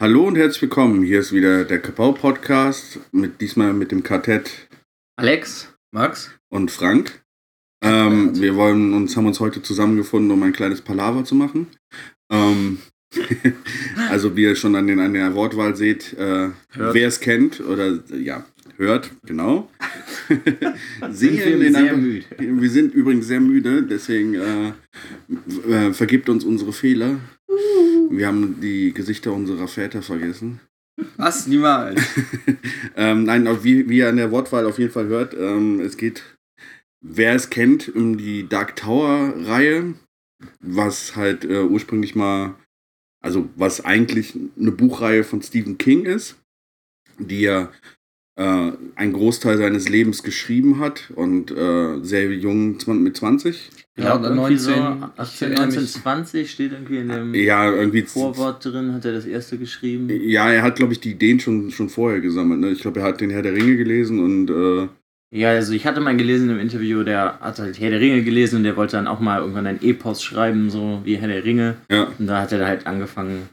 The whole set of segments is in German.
Hallo und herzlich willkommen. Hier ist wieder der Kapau Podcast mit diesmal mit dem Quartett Alex, Max und Frank. Ähm, wir wollen uns haben uns heute zusammengefunden, um ein kleines Palaver zu machen. Ähm, also wie ihr schon an, den, an der Wortwahl seht, äh, wer es kennt oder ja hört, genau. sind wir sehr müde. Wir sind übrigens sehr müde, deswegen äh, äh, vergibt uns unsere Fehler. Wir haben die Gesichter unserer Väter vergessen. Was? Niemals. ähm, nein, wie, wie ihr an der Wortwahl auf jeden Fall hört, ähm, es geht, wer es kennt, um die Dark Tower-Reihe, was halt äh, ursprünglich mal, also was eigentlich eine Buchreihe von Stephen King ist, die ja äh, einen Großteil seines Lebens geschrieben hat und äh, sehr jung mit 20. Ja, oder 19, so 18, 19, 20 steht irgendwie in dem ja, irgendwie Vorwort drin, hat er das erste geschrieben. Ja, er hat, glaube ich, die Ideen schon, schon vorher gesammelt. Ne? Ich glaube, er hat den Herr der Ringe gelesen und. Äh ja, also ich hatte mal gelesen im Interview, der hat halt Herr der Ringe gelesen und der wollte dann auch mal irgendwann ein Epos schreiben, so wie Herr der Ringe. Ja. Und da hat er halt angefangen,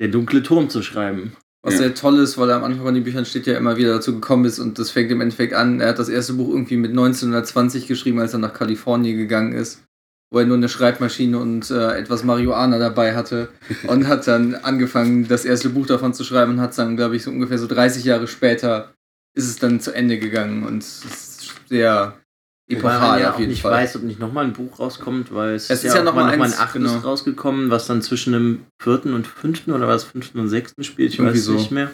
der dunkle Turm zu schreiben. Was ja. sehr toll ist, weil er am Anfang von den Büchern steht ja immer wieder dazu gekommen ist und das fängt im Endeffekt an. Er hat das erste Buch irgendwie mit 1920 geschrieben, als er nach Kalifornien gegangen ist, wo er nur eine Schreibmaschine und äh, etwas Marihuana dabei hatte und hat dann angefangen, das erste Buch davon zu schreiben und hat dann, glaube ich, so ungefähr so 30 Jahre später ist es dann zu Ende gegangen und es ist sehr epochal ja auf jeden nicht Fall. weiß, ob nicht nochmal ein Buch rauskommt, weil es, es ist ja, ja nochmal noch ein achtes genau. rausgekommen, was dann zwischen dem vierten und fünften oder was fünften und sechsten spielt. Ich Irgendwie weiß so. nicht mehr.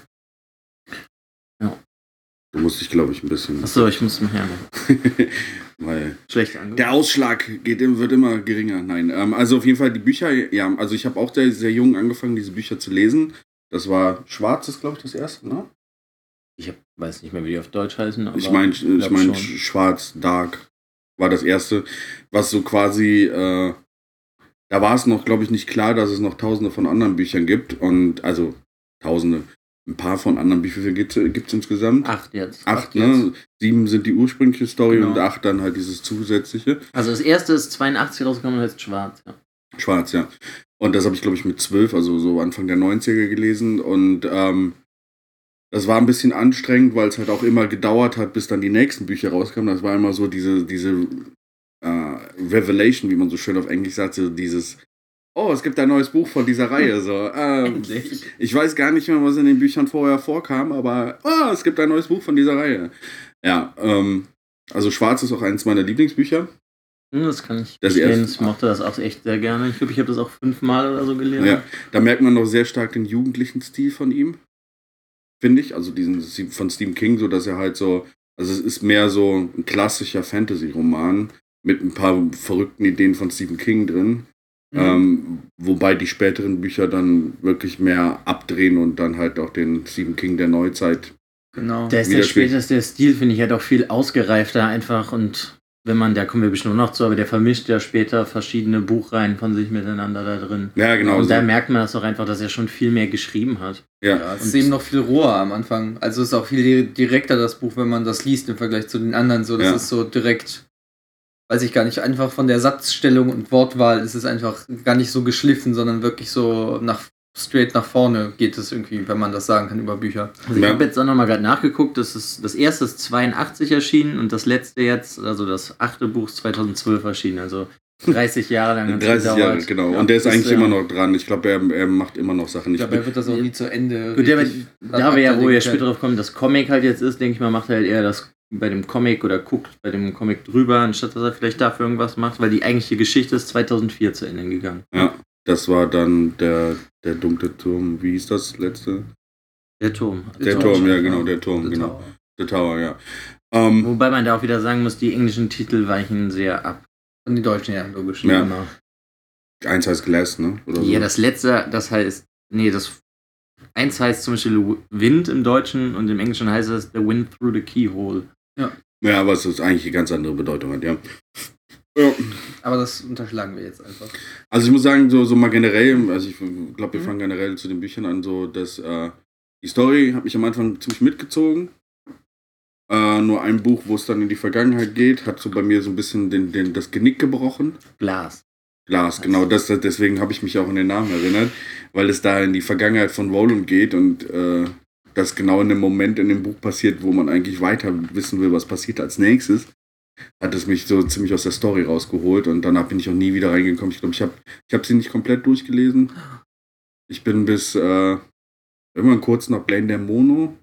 Ja. Du musst dich, glaube ich, ein bisschen. Achso, ich muss mich her. weil Schlecht der Ausschlag geht, wird immer geringer. Nein, ähm, also auf jeden Fall die Bücher, ja, also ich habe auch sehr, sehr jung angefangen, diese Bücher zu lesen. Das war Schwarzes, glaube ich, das erste, ne? Ich hab, weiß nicht mehr, wie die auf Deutsch heißen. ich meine, ich mein, Schwarz, Dark war das erste, was so quasi, äh, da war es noch, glaube ich, nicht klar, dass es noch tausende von anderen Büchern gibt. Und also tausende, ein paar von anderen, wie viele gibt es insgesamt? Acht jetzt. Acht, acht ne? Jetzt. Sieben sind die ursprüngliche Story genau. und acht dann halt dieses zusätzliche. Also das erste ist 82 rausgekommen und heißt Schwarz, ja. Schwarz, ja. Und das habe ich, glaube ich, mit zwölf, also so Anfang der 90er gelesen. Und ähm, das war ein bisschen anstrengend, weil es halt auch immer gedauert hat, bis dann die nächsten Bücher rauskamen. Das war immer so diese, diese äh, Revelation, wie man so schön auf Englisch sagt, so dieses, oh, es gibt ein neues Buch von dieser Reihe. So, ähm, ich weiß gar nicht mehr, was in den Büchern vorher vorkam, aber oh, es gibt ein neues Buch von dieser Reihe. Ja, ähm, also Schwarz ist auch eines meiner Lieblingsbücher. Das kann ich das verstehen. Ich mochte das auch echt sehr gerne. Ich glaube, ich habe das auch fünfmal oder so gelesen. Ja, da merkt man noch sehr stark den jugendlichen Stil von ihm finde ich. Also diesen von Stephen King, so dass er halt so, also es ist mehr so ein klassischer Fantasy-Roman mit ein paar verrückten Ideen von Stephen King drin. Mhm. Ähm, wobei die späteren Bücher dann wirklich mehr abdrehen und dann halt auch den Stephen King der Neuzeit. Genau. Der ist der späteste Stil, finde ich, halt auch viel ausgereifter einfach und wenn man, da kommen wir bestimmt noch zu, aber der vermischt ja später verschiedene Buchreihen von sich miteinander da drin. Ja, genau. Und so. da merkt man das auch einfach, dass er schon viel mehr geschrieben hat. Ja, ja es ist eben noch viel roher am Anfang. Also es ist auch viel direkter das Buch, wenn man das liest im Vergleich zu den anderen. So, das ja. ist so direkt, weiß ich gar nicht, einfach von der Satzstellung und Wortwahl ist es einfach gar nicht so geschliffen, sondern wirklich so nach straight nach vorne geht es irgendwie, wenn man das sagen kann über Bücher. Also ich habe jetzt auch nochmal gerade nachgeguckt, das, ist, das erste ist 82 erschienen und das letzte jetzt, also das achte Buch ist 2012 erschienen, also 30 Jahre lang. 30 Jahre, genau. Ja, und der ist eigentlich immer noch dran. Ich glaube, er, er macht immer noch Sachen. Ich glaube, er wird das auch nie zu Ende. Gut, der, da wir ja, wo wir später drauf kommen, das Comic halt jetzt ist, denke ich mal, macht er halt eher das bei dem Comic oder guckt bei dem Comic drüber, anstatt dass er vielleicht dafür irgendwas macht, weil die eigentliche Geschichte ist 2004 zu Ende gegangen. Ja. Das war dann der, der dunkle Turm. Wie hieß das letzte? Der Turm. Der, der Turm, Turm, ja, genau, der Turm, The genau. Tower. Der Tower, ja. Ähm, Wobei man da auch wieder sagen muss, die englischen Titel weichen sehr ab. Und die deutschen, ja, logisch. Ja. Genau. Eins heißt Glass, ne? Oder ja, so. das letzte, das heißt, nee, das eins heißt zum Beispiel Wind im Deutschen und im Englischen heißt es The Wind Through the Keyhole. Ja. Ja, aber es ist eigentlich eine ganz andere Bedeutung hat, ja. Ja. Aber das unterschlagen wir jetzt einfach. Also ich muss sagen, so, so mal generell, also ich glaube, wir mhm. fangen generell zu den Büchern an, so dass äh, die Story hat mich am Anfang ziemlich mitgezogen. Äh, nur ein Buch, wo es dann in die Vergangenheit geht, hat so bei mir so ein bisschen den, den, das Genick gebrochen. Glas. Glas, genau. Das, deswegen habe ich mich auch an den Namen erinnert, weil es da in die Vergangenheit von Roland geht und äh, das genau in dem Moment in dem Buch passiert, wo man eigentlich weiter wissen will, was passiert als nächstes. Hat es mich so ziemlich aus der Story rausgeholt und danach bin ich auch nie wieder reingekommen. Ich glaube, ich habe ich hab sie nicht komplett durchgelesen. Ich bin bis äh, irgendwann kurz nach Blame der Mono.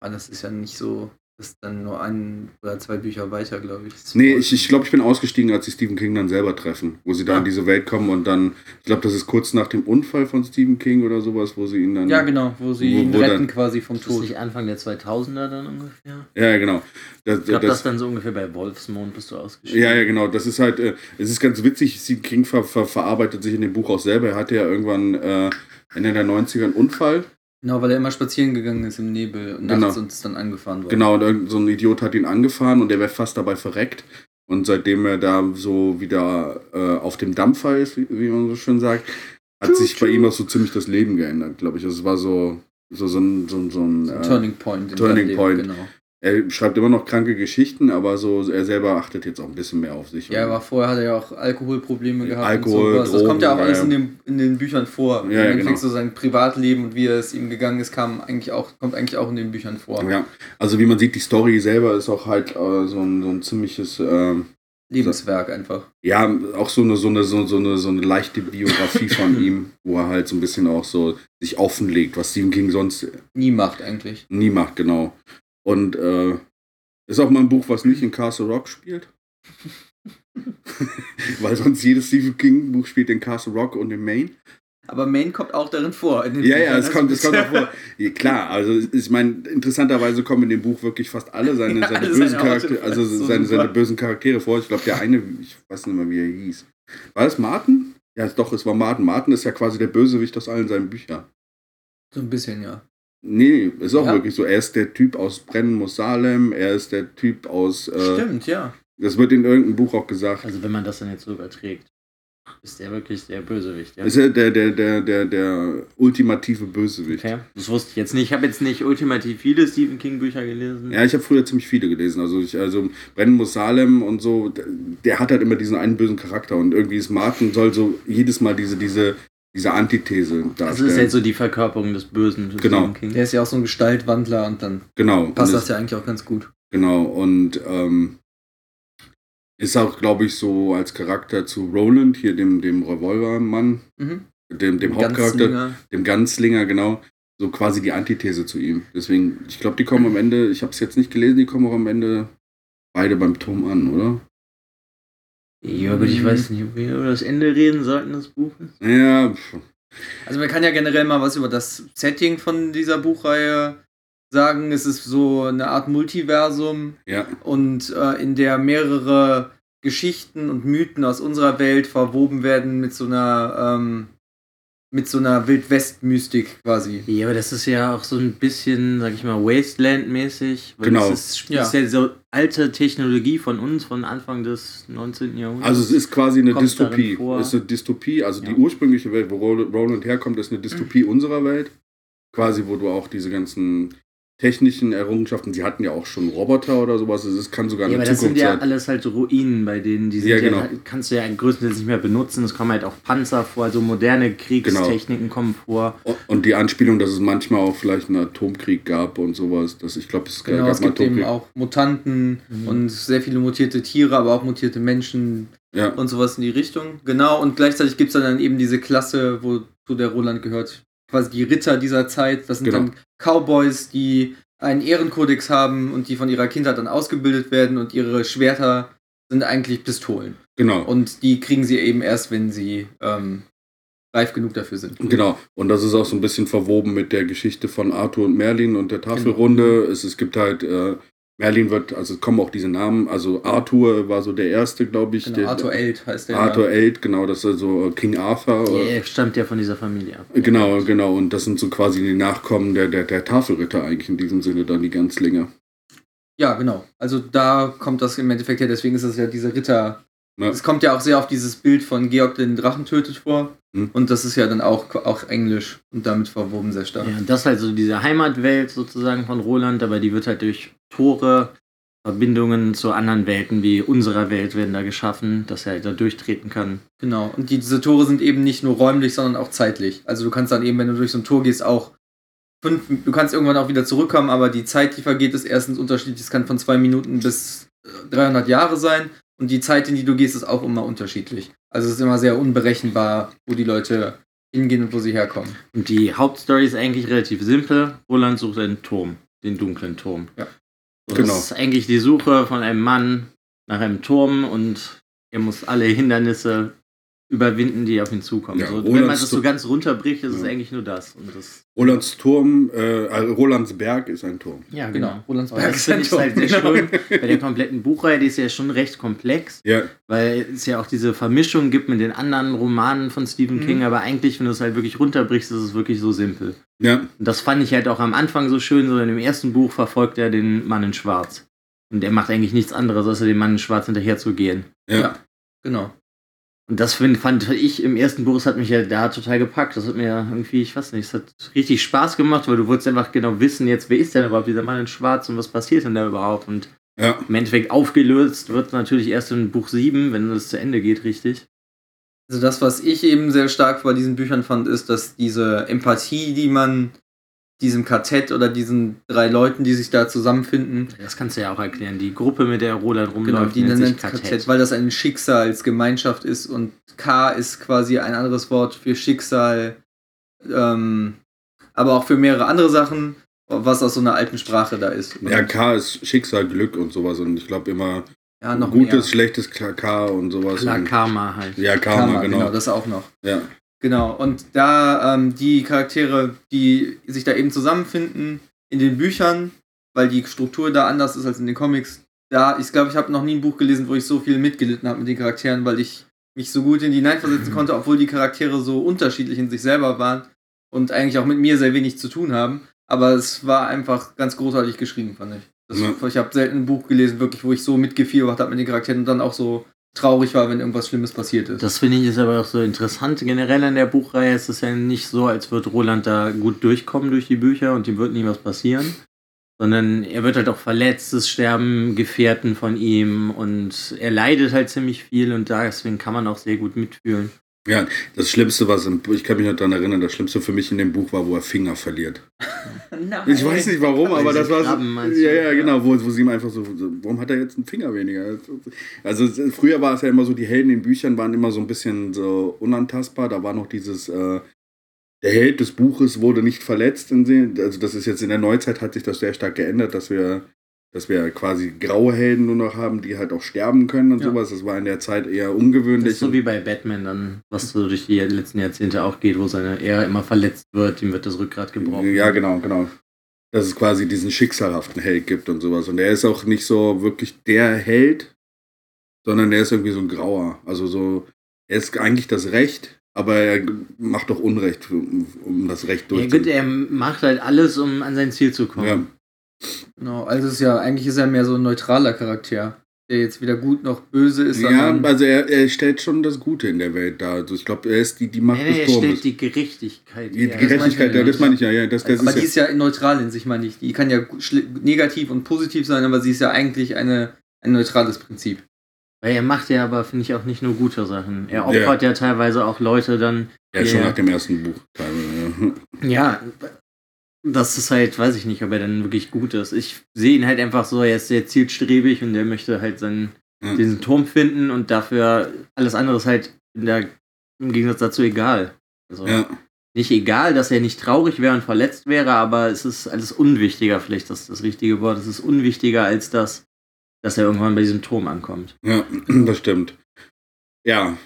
Ah, das ist ja nicht so ist dann nur ein oder zwei Bücher weiter, glaube ich. Nee, ich, ich glaube, ich bin ausgestiegen, als sie Stephen King dann selber treffen, wo sie da ja. in diese Welt kommen und dann, ich glaube, das ist kurz nach dem Unfall von Stephen King oder sowas, wo sie ihn dann. Ja, genau, wo sie wo, ihn wo retten dann, quasi vom Tod. Ist nicht Anfang der 2000er dann ungefähr? Ja, genau. Das, ich glaube, das, das dann so ungefähr bei Wolfsmond bist du ausgestiegen. Ja, ja, genau. Das ist halt, äh, es ist ganz witzig, Stephen King ver, ver, verarbeitet sich in dem Buch auch selber. Er hatte ja irgendwann äh, Ende der 90er einen Unfall Genau, weil er immer spazieren gegangen ist im Nebel und nachts genau. und ist dann angefahren worden. Genau, und so ein Idiot hat ihn angefahren und er wäre fast dabei verreckt. Und seitdem er da so wieder äh, auf dem Dampfer ist, wie, wie, man so schön sagt, hat sich bei ihm auch so ziemlich das Leben geändert, glaube ich. Also es war so, so, so ein, so, so ein äh, Turning Point. Turning Point. Leben, genau er schreibt immer noch kranke Geschichten, aber so er selber achtet jetzt auch ein bisschen mehr auf sich. Ja, aber vorher hat er ja auch Alkoholprobleme gehabt. Alkohol, und sowas. Das kommt ja auch alles in, dem, in den Büchern vor. Ja, ja genau. so sein Privatleben und wie es ihm gegangen ist, kam eigentlich auch, kommt eigentlich auch in den Büchern vor. Ja, also wie man sieht, die Story selber ist auch halt äh, so, ein, so ein ziemliches äh, Lebenswerk einfach. Ja, auch so eine, so eine, so, so eine, so eine leichte Biografie von ihm, wo er halt so ein bisschen auch so sich offenlegt, was Stephen King sonst nie macht eigentlich. Nie macht, genau. Und äh, ist auch mal ein Buch, was nicht in Castle Rock spielt. Weil sonst jedes Stephen King Buch spielt in Castle Rock und in Maine. Aber Maine kommt auch darin vor. ja, Büchern. ja, es kommt, es kommt auch vor. Ja, klar, also ich meine, interessanterweise kommen in dem Buch wirklich fast alle seine, ja, seine bösen Charaktere, also so seine, seine, bösen Charaktere vor. Ich glaube, der eine, ich weiß nicht mehr, wie er hieß. War das Martin? Ja, doch, es war Martin. Martin ist ja quasi der Bösewicht aus allen seinen Büchern. So ein bisschen, ja. Nee, ist auch ja. wirklich so. Er ist der Typ aus Brennen muss Salem, er ist der Typ aus. Äh, Stimmt, ja. Das wird in irgendeinem Buch auch gesagt. Also, wenn man das dann jetzt so überträgt, ist der wirklich der Bösewicht, ja? Ist er der, der, der, der, der ultimative Bösewicht. Okay. Das wusste ich jetzt nicht. Ich habe jetzt nicht ultimativ viele Stephen King-Bücher gelesen. Ja, ich habe früher ziemlich viele gelesen. Also, ich, also Brennen muss Salem und so, der hat halt immer diesen einen bösen Charakter und irgendwie ist Martin soll so jedes Mal diese, diese diese Antithese darstellen. Das ist jetzt so die Verkörperung des Bösen. Des genau. Der ist ja auch so ein Gestaltwandler und dann genau. passt das ja eigentlich auch ganz gut. Genau, und ähm, ist auch, glaube ich, so als Charakter zu Roland, hier dem, dem Revolvermann, mhm. dem, dem Hauptcharakter, Ganzlinger. dem Ganzlinger, genau, so quasi die Antithese zu ihm. Deswegen, ich glaube, die kommen am Ende, ich habe es jetzt nicht gelesen, die kommen auch am Ende beide beim Turm an, oder? Ja, aber ich weiß nicht, ob wir über das Ende reden sollten des Buches. Ja. Also man kann ja generell mal was über das Setting von dieser Buchreihe sagen. Es ist so eine Art Multiversum. Ja. Und äh, in der mehrere Geschichten und Mythen aus unserer Welt verwoben werden mit so einer ähm, mit so einer Wildwest-Mystik quasi. Ja, aber das ist ja auch so ein bisschen, sag ich mal, Wasteland-mäßig. Genau. Das ist, ja. ist ja so alte Technologie von uns, von Anfang des 19. Jahrhunderts. Also es ist quasi eine Dystopie. Es ist eine Dystopie, also ja. die ursprüngliche Welt, wo Roland herkommt, ist eine Dystopie mhm. unserer Welt. Quasi, wo du auch diese ganzen technischen Errungenschaften. Sie hatten ja auch schon Roboter oder sowas. Es kann sogar eine ja, aber das sind ja alles halt Ruinen bei denen. Die sind ja, genau. ja, kannst du ja größtenteils nicht mehr benutzen. Es kommen halt auch Panzer vor, also moderne Kriegstechniken genau. kommen vor. Und die Anspielung, dass es manchmal auch vielleicht einen Atomkrieg gab und sowas. Das, ich glaube, es genau, gab es gibt eben auch Mutanten mhm. und sehr viele mutierte Tiere, aber auch mutierte Menschen ja. und sowas in die Richtung. Genau, und gleichzeitig gibt es dann eben diese Klasse, wozu der Roland gehört, quasi die Ritter dieser Zeit. Das sind genau. dann Cowboys, die einen Ehrenkodex haben und die von ihrer Kindheit dann ausgebildet werden und ihre Schwerter sind eigentlich Pistolen. Genau. Und die kriegen sie eben erst, wenn sie ähm, reif genug dafür sind. Genau. Und das ist auch so ein bisschen verwoben mit der Geschichte von Arthur und Merlin und der Tafelrunde. Genau. Es, es gibt halt äh, Merlin wird, also kommen auch diese Namen, also Arthur war so der erste, glaube ich. Genau, der, Arthur Eld heißt der. Arthur Eld, genau, das ist so King Arthur. Ja, er stammt ja von dieser Familie ab. Genau, genau, und das sind so quasi die Nachkommen der, der, der Tafelritter eigentlich in diesem Sinne, dann die Ganzlinge. Ja, genau. Also da kommt das im Endeffekt her, deswegen ist das ja diese Ritter. Ja. Es kommt ja auch sehr auf dieses Bild von Georg den Drachen tötet vor. Hm. Und das ist ja dann auch, auch Englisch und damit verwoben sehr stark. Ja, das ist halt so diese Heimatwelt sozusagen von Roland, aber die wird halt durch Tore Verbindungen zu anderen Welten wie unserer Welt werden da geschaffen, dass er da durchtreten kann. Genau. Und diese Tore sind eben nicht nur räumlich, sondern auch zeitlich. Also du kannst dann eben, wenn du durch so ein Tor gehst, auch fünf, du kannst irgendwann auch wieder zurückkommen, aber die Zeit, die vergeht, ist erstens unterschiedlich. Es kann von zwei Minuten bis 300 Jahre sein und die Zeit, in die du gehst, ist auch immer unterschiedlich. Also es ist immer sehr unberechenbar, wo die Leute hingehen und wo sie herkommen. Und die Hauptstory ist eigentlich relativ simpel. Roland sucht einen Turm, den dunklen Turm. Ja. So, genau. Das ist eigentlich die Suche von einem Mann nach einem Turm und er muss alle Hindernisse überwinden, die auf ihn zukommen. Ja, so, wenn man das so ganz runterbricht, ist ja. es eigentlich nur das. Und das Rolands Turm, äh, also Rolands Berg ist ein Turm. Ja, genau. genau. Rolands Berg das ist ein Turm. Halt sehr schön. Bei der kompletten Buchreihe, die ist ja schon recht komplex, ja. weil es ja auch diese Vermischung gibt mit den anderen Romanen von Stephen mhm. King, aber eigentlich, wenn du es halt wirklich runterbrichst, ist es wirklich so simpel. Ja. Und das fand ich halt auch am Anfang so schön, so in dem ersten Buch verfolgt er den Mann in Schwarz. Und er macht eigentlich nichts anderes, als dem Mann in Schwarz hinterher zu gehen. Ja. ja. Genau. Und das find, fand ich im ersten Buch, das hat mich ja da total gepackt. Das hat mir irgendwie, ich weiß nicht, es hat richtig Spaß gemacht, weil du wolltest einfach genau wissen, jetzt, wer ist denn überhaupt dieser Mann in Schwarz und was passiert denn da überhaupt? Und ja. im Endeffekt aufgelöst wird natürlich erst in Buch 7, wenn es zu Ende geht, richtig. Also das, was ich eben sehr stark bei diesen Büchern fand, ist, dass diese Empathie, die man diesem Kartett oder diesen drei Leuten, die sich da zusammenfinden. Das kannst du ja auch erklären. Die Gruppe, mit der Roland rumläuft, genau, die nennt sich Kartett. Kartett, weil das eine Schicksalsgemeinschaft ist und K ist quasi ein anderes Wort für Schicksal, ähm, aber auch für mehrere andere Sachen, was aus so einer alten Sprache da ist. Ja, K ist Schicksal, Glück und sowas und ich glaube immer ja, noch gutes, mehr. schlechtes K und sowas. Klar, Karma halt. Ja, Karma, Karma genau. genau. Das auch noch. Ja. Genau, und da ähm, die Charaktere, die sich da eben zusammenfinden in den Büchern, weil die Struktur da anders ist als in den Comics, da, ich glaube, ich habe noch nie ein Buch gelesen, wo ich so viel mitgelitten habe mit den Charakteren, weil ich mich so gut in die hineinversetzen konnte, obwohl die Charaktere so unterschiedlich in sich selber waren und eigentlich auch mit mir sehr wenig zu tun haben. Aber es war einfach ganz großartig geschrieben, fand ich. Das, ja. Ich habe selten ein Buch gelesen, wirklich, wo ich so mitgefiebert habe mit den Charakteren und dann auch so traurig war, wenn irgendwas Schlimmes passiert ist. Das finde ich ist aber auch so interessant. Generell an der Buchreihe ist es ja nicht so, als würde Roland da gut durchkommen durch die Bücher und ihm wird nie was passieren. Sondern er wird halt auch verletzt, es sterben Gefährten von ihm und er leidet halt ziemlich viel und deswegen kann man auch sehr gut mitfühlen. Ja, das Schlimmste, was im, ich kann mich noch daran erinnern, das Schlimmste für mich in dem Buch war, wo er Finger verliert. Nein. Ich weiß nicht warum, aber das war so, ja, ja, genau, wo, wo sie ihm einfach so, warum hat er jetzt einen Finger weniger? Also früher war es ja immer so, die Helden in Büchern waren immer so ein bisschen so unantastbar. Da war noch dieses, äh, der Held des Buches wurde nicht verletzt. Also das ist jetzt in der Neuzeit hat sich das sehr stark geändert, dass wir dass wir quasi graue Helden nur noch haben, die halt auch sterben können und ja. sowas. Das war in der Zeit eher ungewöhnlich. Das ist so wie bei Batman dann, was so durch die letzten Jahrzehnte auch geht, wo seine er immer verletzt wird, ihm wird das Rückgrat gebrochen. Ja, genau, genau. Dass es quasi diesen schicksalhaften Held gibt und sowas. Und er ist auch nicht so wirklich der Held, sondern er ist irgendwie so ein grauer. Also so, er ist eigentlich das Recht, aber er macht doch Unrecht, um das Recht durchzuführen. Ja, gut, er macht halt alles, um an sein Ziel zu kommen. Ja. Genau, also ist ja, eigentlich ist er mehr so ein neutraler Charakter, der jetzt weder gut noch böse ist. Ja, also er, er stellt schon das Gute in der Welt dar. Also ich glaube, er ist die, die Macht nee, des Turmes. Er stellt die Gerechtigkeit. Die, die Gerechtigkeit, das, das meine ich ja. ja das, das aber die ja ist ja neutral in sich, meine ich. Die kann ja negativ und positiv sein, aber sie ist ja eigentlich eine, ein neutrales Prinzip. Weil er macht ja aber, finde ich, auch nicht nur gute Sachen. Er opfert ja, ja teilweise auch Leute dann. Ja, schon nach dem ersten Buch. Ja, das ist halt, weiß ich nicht, ob er dann wirklich gut ist. Ich sehe ihn halt einfach so, er ist sehr zielstrebig und er möchte halt seinen, mhm. diesen Turm finden und dafür alles andere ist halt der, im Gegensatz dazu egal. Also ja. nicht egal, dass er nicht traurig wäre und verletzt wäre, aber es ist alles unwichtiger, vielleicht das das richtige Wort. Es ist unwichtiger als das, dass er irgendwann bei diesem Turm ankommt. Ja, das stimmt. Ja.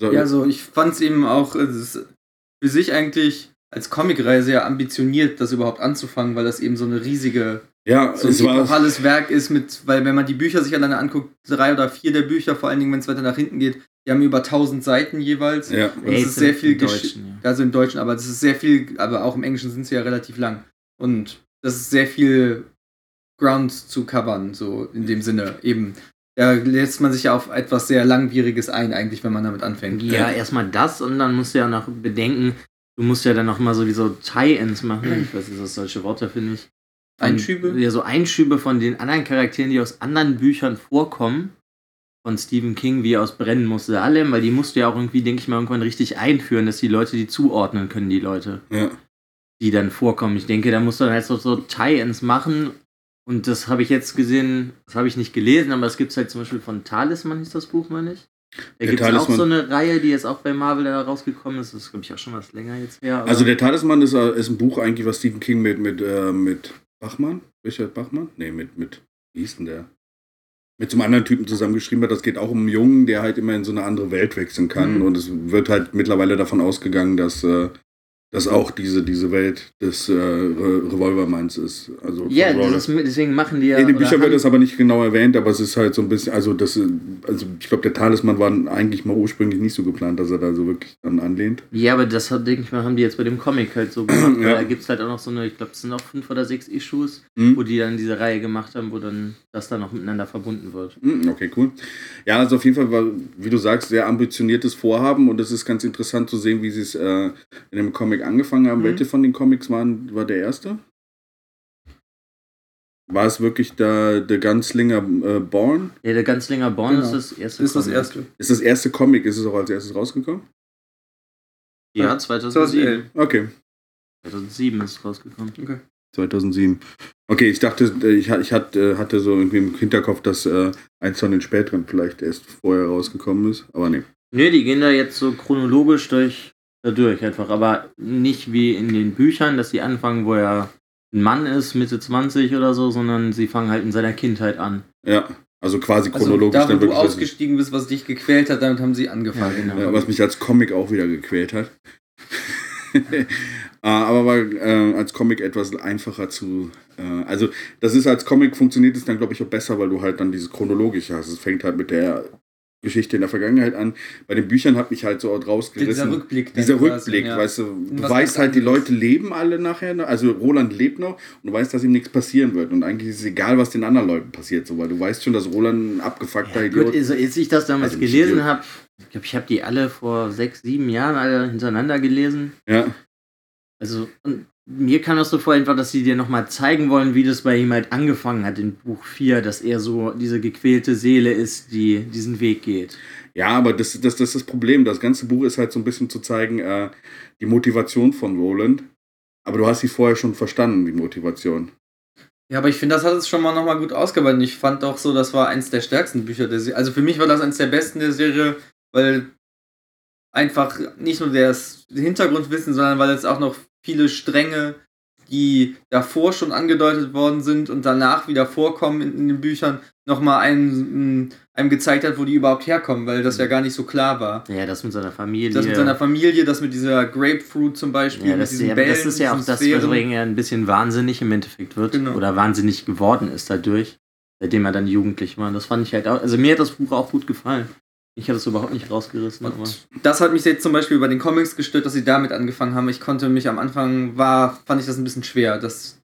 So, ja, so ich fand es eben auch für sich eigentlich als Comicreihe sehr ambitioniert, das überhaupt anzufangen, weil das eben so eine riesige, ja, so ein epochales Werk ist mit, weil wenn man die Bücher sich alleine anguckt, drei oder vier der Bücher, vor allen Dingen, wenn es weiter nach hinten geht, die haben über 1000 Seiten jeweils. Ja. Und das ist sehr viel Deutschen, ja. Also im Deutschen, aber das ist sehr viel, aber auch im Englischen sind sie ja relativ lang. Und das ist sehr viel Ground zu covern, so in dem Sinne eben. Da lässt man sich ja auf etwas sehr Langwieriges ein, eigentlich, wenn man damit anfängt. Ja, erstmal das und dann musst du ja noch bedenken, Du musst ja dann noch mal sowieso Tie-Ins machen. Ich weiß nicht, das deutsche Wort dafür nicht. Einschübe? Ja, so Einschübe von den anderen Charakteren, die aus anderen Büchern vorkommen. Von Stephen King, wie aus Brennen musste Salem, weil die musst du ja auch irgendwie, denke ich mal, irgendwann richtig einführen, dass die Leute die zuordnen können, die Leute, Ja. die dann vorkommen. Ich denke, da musst du dann halt so, so Tie-Ins machen. Und das habe ich jetzt gesehen, das habe ich nicht gelesen, aber es gibt halt zum Beispiel von Talisman, hieß das Buch, meine ich. Da gibt es auch so eine Reihe, die jetzt auch bei Marvel da rausgekommen ist. Das ist, glaube ich, auch schon was länger jetzt her. Also der Talisman ist, äh, ist ein Buch eigentlich, was Stephen King mit, mit, äh, mit Bachmann, Richard Bachmann? Nee, mit, mit, wie hieß denn der? Mit so einem anderen Typen zusammengeschrieben hat. Das geht auch um einen Jungen, der halt immer in so eine andere Welt wechseln kann. Mhm. Und es wird halt mittlerweile davon ausgegangen, dass, äh, dass auch diese, diese Welt des äh, Re Revolvermanns ist. Also ja, das, deswegen machen die ja. in den Büchern wird das aber nicht genau erwähnt, aber es ist halt so ein bisschen, also das, also ich glaube, der Talisman war eigentlich mal ursprünglich nicht so geplant, dass er da so wirklich dann anlehnt. Ja, aber das hat, denke ich mal, haben die jetzt bei dem Comic halt so gemacht. Ja. Da gibt es halt auch noch so eine, ich glaube, es sind noch fünf oder sechs Issues, Hm? wo die dann diese Reihe gemacht haben, wo dann das dann noch miteinander verbunden wird. Hm, Okay, cool. Ja, also auf jeden Fall war, wie du sagst, sehr ambitioniertes Vorhaben und es ist ganz interessant zu sehen, wie sie es äh, in dem Comic angefangen haben. Mhm. Welche von den Comics waren, war der erste? War es wirklich der, der Gunslinger äh, Born? Ja, der Ganzlinger Born Genau. ist das erste. Das ist das Comic. erste. Ist das erste Comic, ist es auch als erstes rausgekommen? Ja, 2007. 2011. Okay, 2007 ist es rausgekommen. 2007. Okay, ich dachte, äh, ich, ich hatte, hatte so irgendwie im Hinterkopf, dass äh, eins von den späteren vielleicht erst vorher rausgekommen ist, aber nee. Nö, die gehen da jetzt so chronologisch durch, da durch einfach, aber nicht wie in den Büchern, dass die anfangen, wo er ein Mann ist, Mitte 20 oder so, sondern sie fangen halt in seiner Kindheit an. Ja, also quasi Also chronologisch da, wo du ausgestiegen bist, was dich gequält hat, damit haben sie angefangen. Ja, genau. Ja, was mich als Comic auch wieder gequält hat. Äh, Aber war äh, als Comic etwas einfacher zu. Äh, also, das ist als Comic funktioniert es dann, glaube ich, auch besser, weil du halt dann dieses Chronologische hast. Es fängt halt mit der Geschichte in der Vergangenheit an. Bei den Büchern hat mich halt so Dieser rausgerissen. Rückblick. dann Dieser Rückblick, ja. weißt du, du weißt halt, die. Leute leben alle nachher, noch, also Roland lebt noch und du weißt, dass ihm nichts passieren wird. Und eigentlich ist es egal, was den anderen Leuten passiert, so, weil du weißt schon, dass Roland ein abgefuckter Ja, Idiot gut, also, als ich das damals Also gelesen habe, ich glaube, ich habe die alle vor sechs, sieben Jahren alle hintereinander gelesen. Ja, Also, und mir kam das so vor, einfach, dass sie dir nochmal zeigen wollen, wie das bei ihm halt angefangen hat in Buch 4, dass er so diese gequälte Seele ist, die diesen Weg geht. Ja, aber das, das, das ist das Problem. Das ganze Buch ist halt so ein bisschen zu zeigen, äh, die Motivation von Roland. Aber du hast sie vorher schon verstanden, die Motivation. Ja, aber ich finde, das hat es schon mal nochmal gut ausgearbeitet. Ich fand auch so, das war eins der stärksten Bücher der Serie. Also für mich war das eins der besten der Serie, weil einfach nicht nur das Hintergrundwissen, sondern weil es auch noch viele Stränge, die davor schon angedeutet worden sind und danach wieder vorkommen in, in den Büchern, nochmal einem, einem gezeigt hat, wo die überhaupt herkommen, weil das ja gar nicht so klar war. Ja, das mit seiner Familie. Das mit seiner Familie, das mit dieser Grapefruit zum Beispiel, ja, mit das, diesen ja, aber das Bällen, ist ja auch das, weswegen er ein bisschen wahnsinnig im Endeffekt wird. Genau. Oder wahnsinnig geworden ist dadurch, seitdem er dann jugendlich war. Das fand ich halt auch. Also mir hat das Buch auch gut gefallen. Ich habe es überhaupt nicht rausgerissen. Aber das hat mich jetzt zum Beispiel bei den Comics gestört, dass sie damit angefangen haben. Ich konnte mich am Anfang war, fand ich das ein bisschen schwer, dass,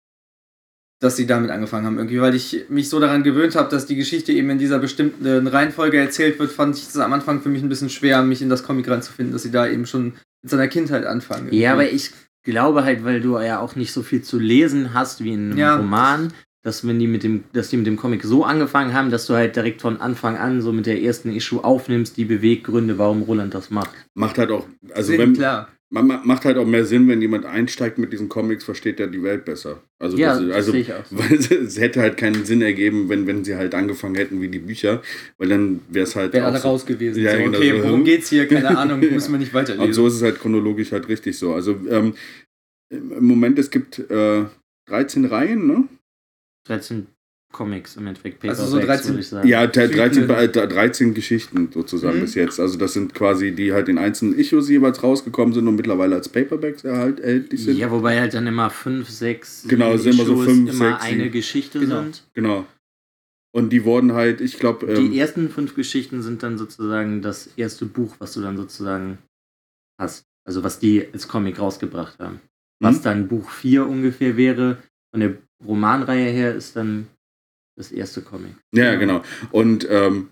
dass sie damit angefangen haben. Irgendwie, weil ich mich so daran gewöhnt habe, dass die Geschichte eben in dieser bestimmten Reihenfolge erzählt wird, fand ich es am Anfang für mich ein bisschen schwer, mich in das Comic reinzufinden, dass sie da eben schon mit seiner Kindheit anfangen. Ja, aber ich glaube halt, weil du ja auch nicht so viel zu lesen hast wie in einem Ja. Roman, dass wenn die mit dem, dass die mit dem Comic so angefangen haben, dass du halt direkt von Anfang an so mit der ersten Issue aufnimmst, die Beweggründe, warum Roland das macht. Macht halt auch, also Sinn, wenn, klar. man ma- macht halt auch mehr Sinn, wenn jemand einsteigt mit diesen Comics, versteht er die Welt besser. Also, Ja, das, das also sehe ich auch so. weil es, es hätte halt keinen Sinn ergeben, wenn, wenn sie halt angefangen hätten wie die Bücher, weil dann wäre es halt Wäre alle so, raus gewesen. Ja, so, genau, okay, so, worum geht's hier? Keine Ahnung, müssen wir nicht weiterlesen. Und so ist es halt chronologisch halt richtig so. Also ähm, im Moment, es gibt äh, 13 Reihen, ne? 13 Comics im Endeffekt, Also so Paperbacks, 13 würde ich sagen. Ja, te- 13, Zyklen. äh, 13 Geschichten sozusagen Mhm. bis jetzt. Also das sind quasi, die halt in einzelnen Issues jeweils rausgekommen sind und mittlerweile als Paperbacks erhalt, erhältlich sind. Ja, wobei halt dann immer 5, 6, Genau, es sind immer so fünf, immer sechs, eine. Geschichte Genau. sind. Genau. Und die wurden halt, ich glaube, ähm, Die ersten fünf Geschichten sind dann sozusagen das erste Buch, was du dann sozusagen hast. Also was die als Comic rausgebracht haben. Was Mhm. dann Buch 4 ungefähr wäre, von der Romanreihe her, ist dann das erste Comic. Ja, genau. Und ähm,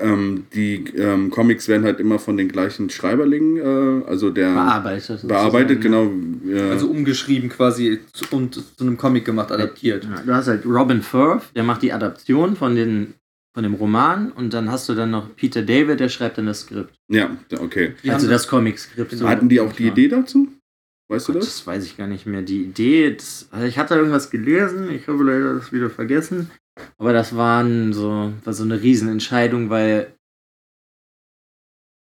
ähm, die ähm, Comics werden halt immer von den gleichen Schreiberlingen, äh, also der Bearbeitet. bearbeitet, genau. Äh, Also umgeschrieben quasi zu- und zu einem Comic gemacht, adaptiert. Ja, du hast halt Robin Firth, der macht die Adaption von, den, von dem Roman und dann hast du dann noch Peter David, der schreibt dann das Skript. ja, okay. Also das Comic-Skript. so Hatten die auch die. Idee dazu? Weißt du Gott, das? das weiß ich gar nicht mehr. Die Idee, das, also ich hatte irgendwas gelesen, ich habe leider das wieder vergessen. Aber das waren so, war so eine Riesenentscheidung, weil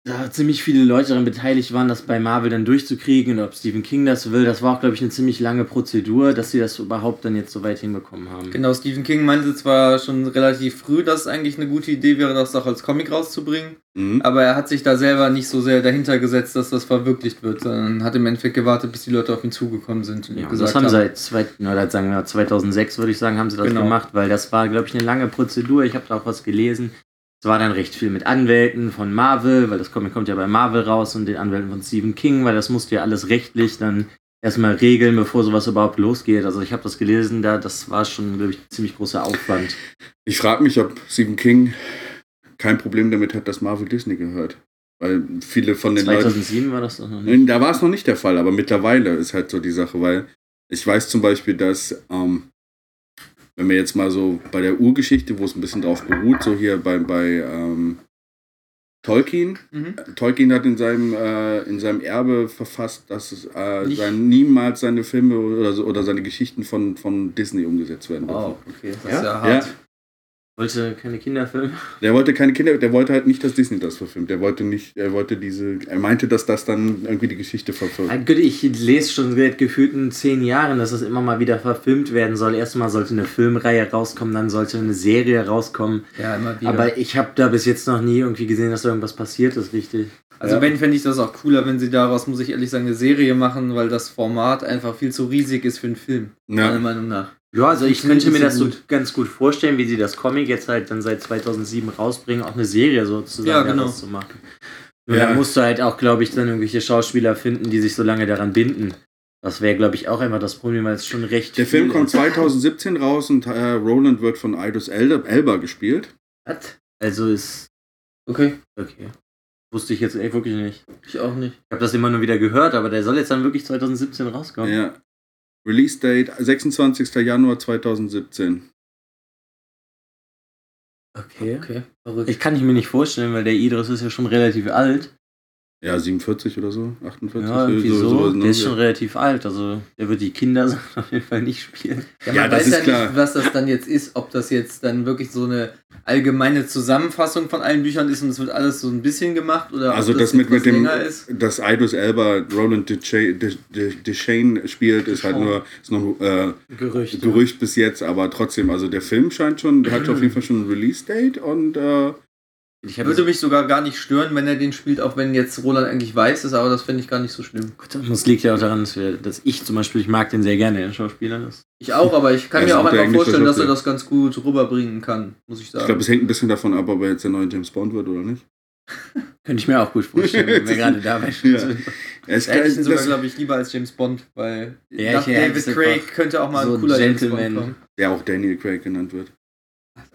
da ziemlich viele Leute daran beteiligt waren, das bei Marvel dann durchzukriegen und ob Stephen King das will. Das war auch, glaube ich, eine ziemlich lange Prozedur, dass sie das überhaupt dann jetzt so weit hinbekommen haben. Genau, Stephen King meinte zwar schon relativ früh, dass es eigentlich eine gute Idee wäre, das auch als Comic rauszubringen, Mhm. aber er hat sich da selber nicht so sehr dahinter gesetzt, dass das verwirklicht wird, sondern hat im Endeffekt gewartet, bis die Leute auf ihn zugekommen sind und Ja, gesagt das haben haben. seit zwei, oder sagen wir 2006, würde ich sagen, haben sie das Genau. gemacht, weil das war, glaube ich, eine lange Prozedur. Ich habe da auch was gelesen. Es war dann recht viel mit Anwälten von Marvel, weil das Comic kommt ja bei Marvel raus und den Anwälten von Stephen King, weil das musste ja alles rechtlich dann erstmal regeln, bevor sowas überhaupt losgeht. Also ich habe das gelesen, da das war schon, glaube ich, ein ziemlich großer Aufwand. Ich frage mich, ob Stephen King kein Problem damit hat, dass Marvel Disney gehört. Weil viele von den Leuten. 2007 war das doch noch nicht. Da war es noch nicht der Fall, aber mittlerweile ist halt so die Sache, weil ich weiß zum Beispiel, dass, ähm, wenn wir jetzt mal so bei der Urgeschichte, wo es ein bisschen drauf beruht, so hier bei, bei ähm, Tolkien, Mhm. Tolkien hat in seinem, äh, in seinem Erbe verfasst, dass es, äh, sein, niemals seine Filme oder, so, oder seine Geschichten von, von Disney umgesetzt werden dürfen. Wow, okay, das Ja? ist ja Ja, hart. Wollte keine Kinderfilme. der wollte keine Kinder, der wollte halt nicht, dass Disney das verfilmt. Der wollte nicht, er wollte diese, er meinte, dass das dann irgendwie die Geschichte verfilmt. Ah, gut, Ich lese schon seit gefühlten zehn Jahren, dass das immer mal wieder verfilmt werden soll. Erstmal sollte eine Filmreihe rauskommen, dann sollte eine Serie rauskommen. Ja, immer wieder. Aber ich habe da bis jetzt noch nie irgendwie gesehen, dass da irgendwas passiert ist, richtig. Also Ja. wenn, fände ich das auch cooler, wenn sie daraus, muss ich ehrlich sagen, eine Serie machen, weil das Format einfach viel zu riesig ist für einen Film. Meiner Ja. Meinung nach. Ja, also ich könnte mir das so gut. ganz gut vorstellen, wie sie das Comic jetzt halt dann seit 2007 rausbringen, auch eine Serie sozusagen Ja, genau. daraus zu machen. Nur Ja. da musst du halt auch, glaube ich, dann irgendwelche Schauspieler finden, die sich so lange daran binden. Das wäre, glaube ich, auch einfach das Problem, weil es schon recht Der Film kommt ist. 2017 raus und äh, Roland wird von Idris Elba, Elba gespielt. Was? Also ist. Okay. Okay. Wusste ich jetzt echt wirklich nicht. Ich auch nicht. Ich habe das immer nur wieder gehört, aber der soll jetzt dann wirklich 2017 rauskommen. Ja. Release Date 26. Januar 2017. Okay. Okay. Verrückt. Ich kann ich mir nicht vorstellen, weil der Idris ist ja schon relativ alt. Ja, 47 oder so, 48. Ja, irgendwie so. sowas, ne? Der ist schon relativ alt. Also der wird die Kinder auf jeden Fall nicht spielen. Ja, Ja, man das weiß ja klar. nicht, was das dann jetzt ist, ob das jetzt dann wirklich so eine allgemeine Zusammenfassung von allen Büchern ist und es wird alles so ein bisschen gemacht oder Also ob das jetzt mit, mit dem, ist. dass Idris Elba Roland Deschain De, De, Deschain spielt, ist halt nur ist noch äh, Gerüchte. Gerücht bis jetzt, aber trotzdem, also der Film scheint schon, der hat auf jeden Fall schon ein Release Date und äh, Ich Würde mich sogar gar nicht stören, wenn er den spielt, auch wenn jetzt Roland eigentlich weiß ist, aber das finde ich gar nicht so schlimm. Gut, das liegt ja auch daran, dass, wir, dass ich zum Beispiel, ich mag den sehr gerne, den Schauspieler. Das Ich auch, aber ich kann mir auch einfach vorstellen, dass er das ganz gut rüberbringen kann, muss ich ich sagen. glaube, es hängt ein bisschen davon ab, ob er jetzt der neue James Bond wird oder nicht. könnte ich mir auch gut vorstellen, wenn wir gerade dabei Ja. sind. Er ist Da hätte ich sogar, glaube ich, lieber als James Bond, weil Ja, nach ich- ja, David Craig könnte auch mal so ein ein cooler Gentleman. James Bond kommen. der auch Daniel Craig genannt wird.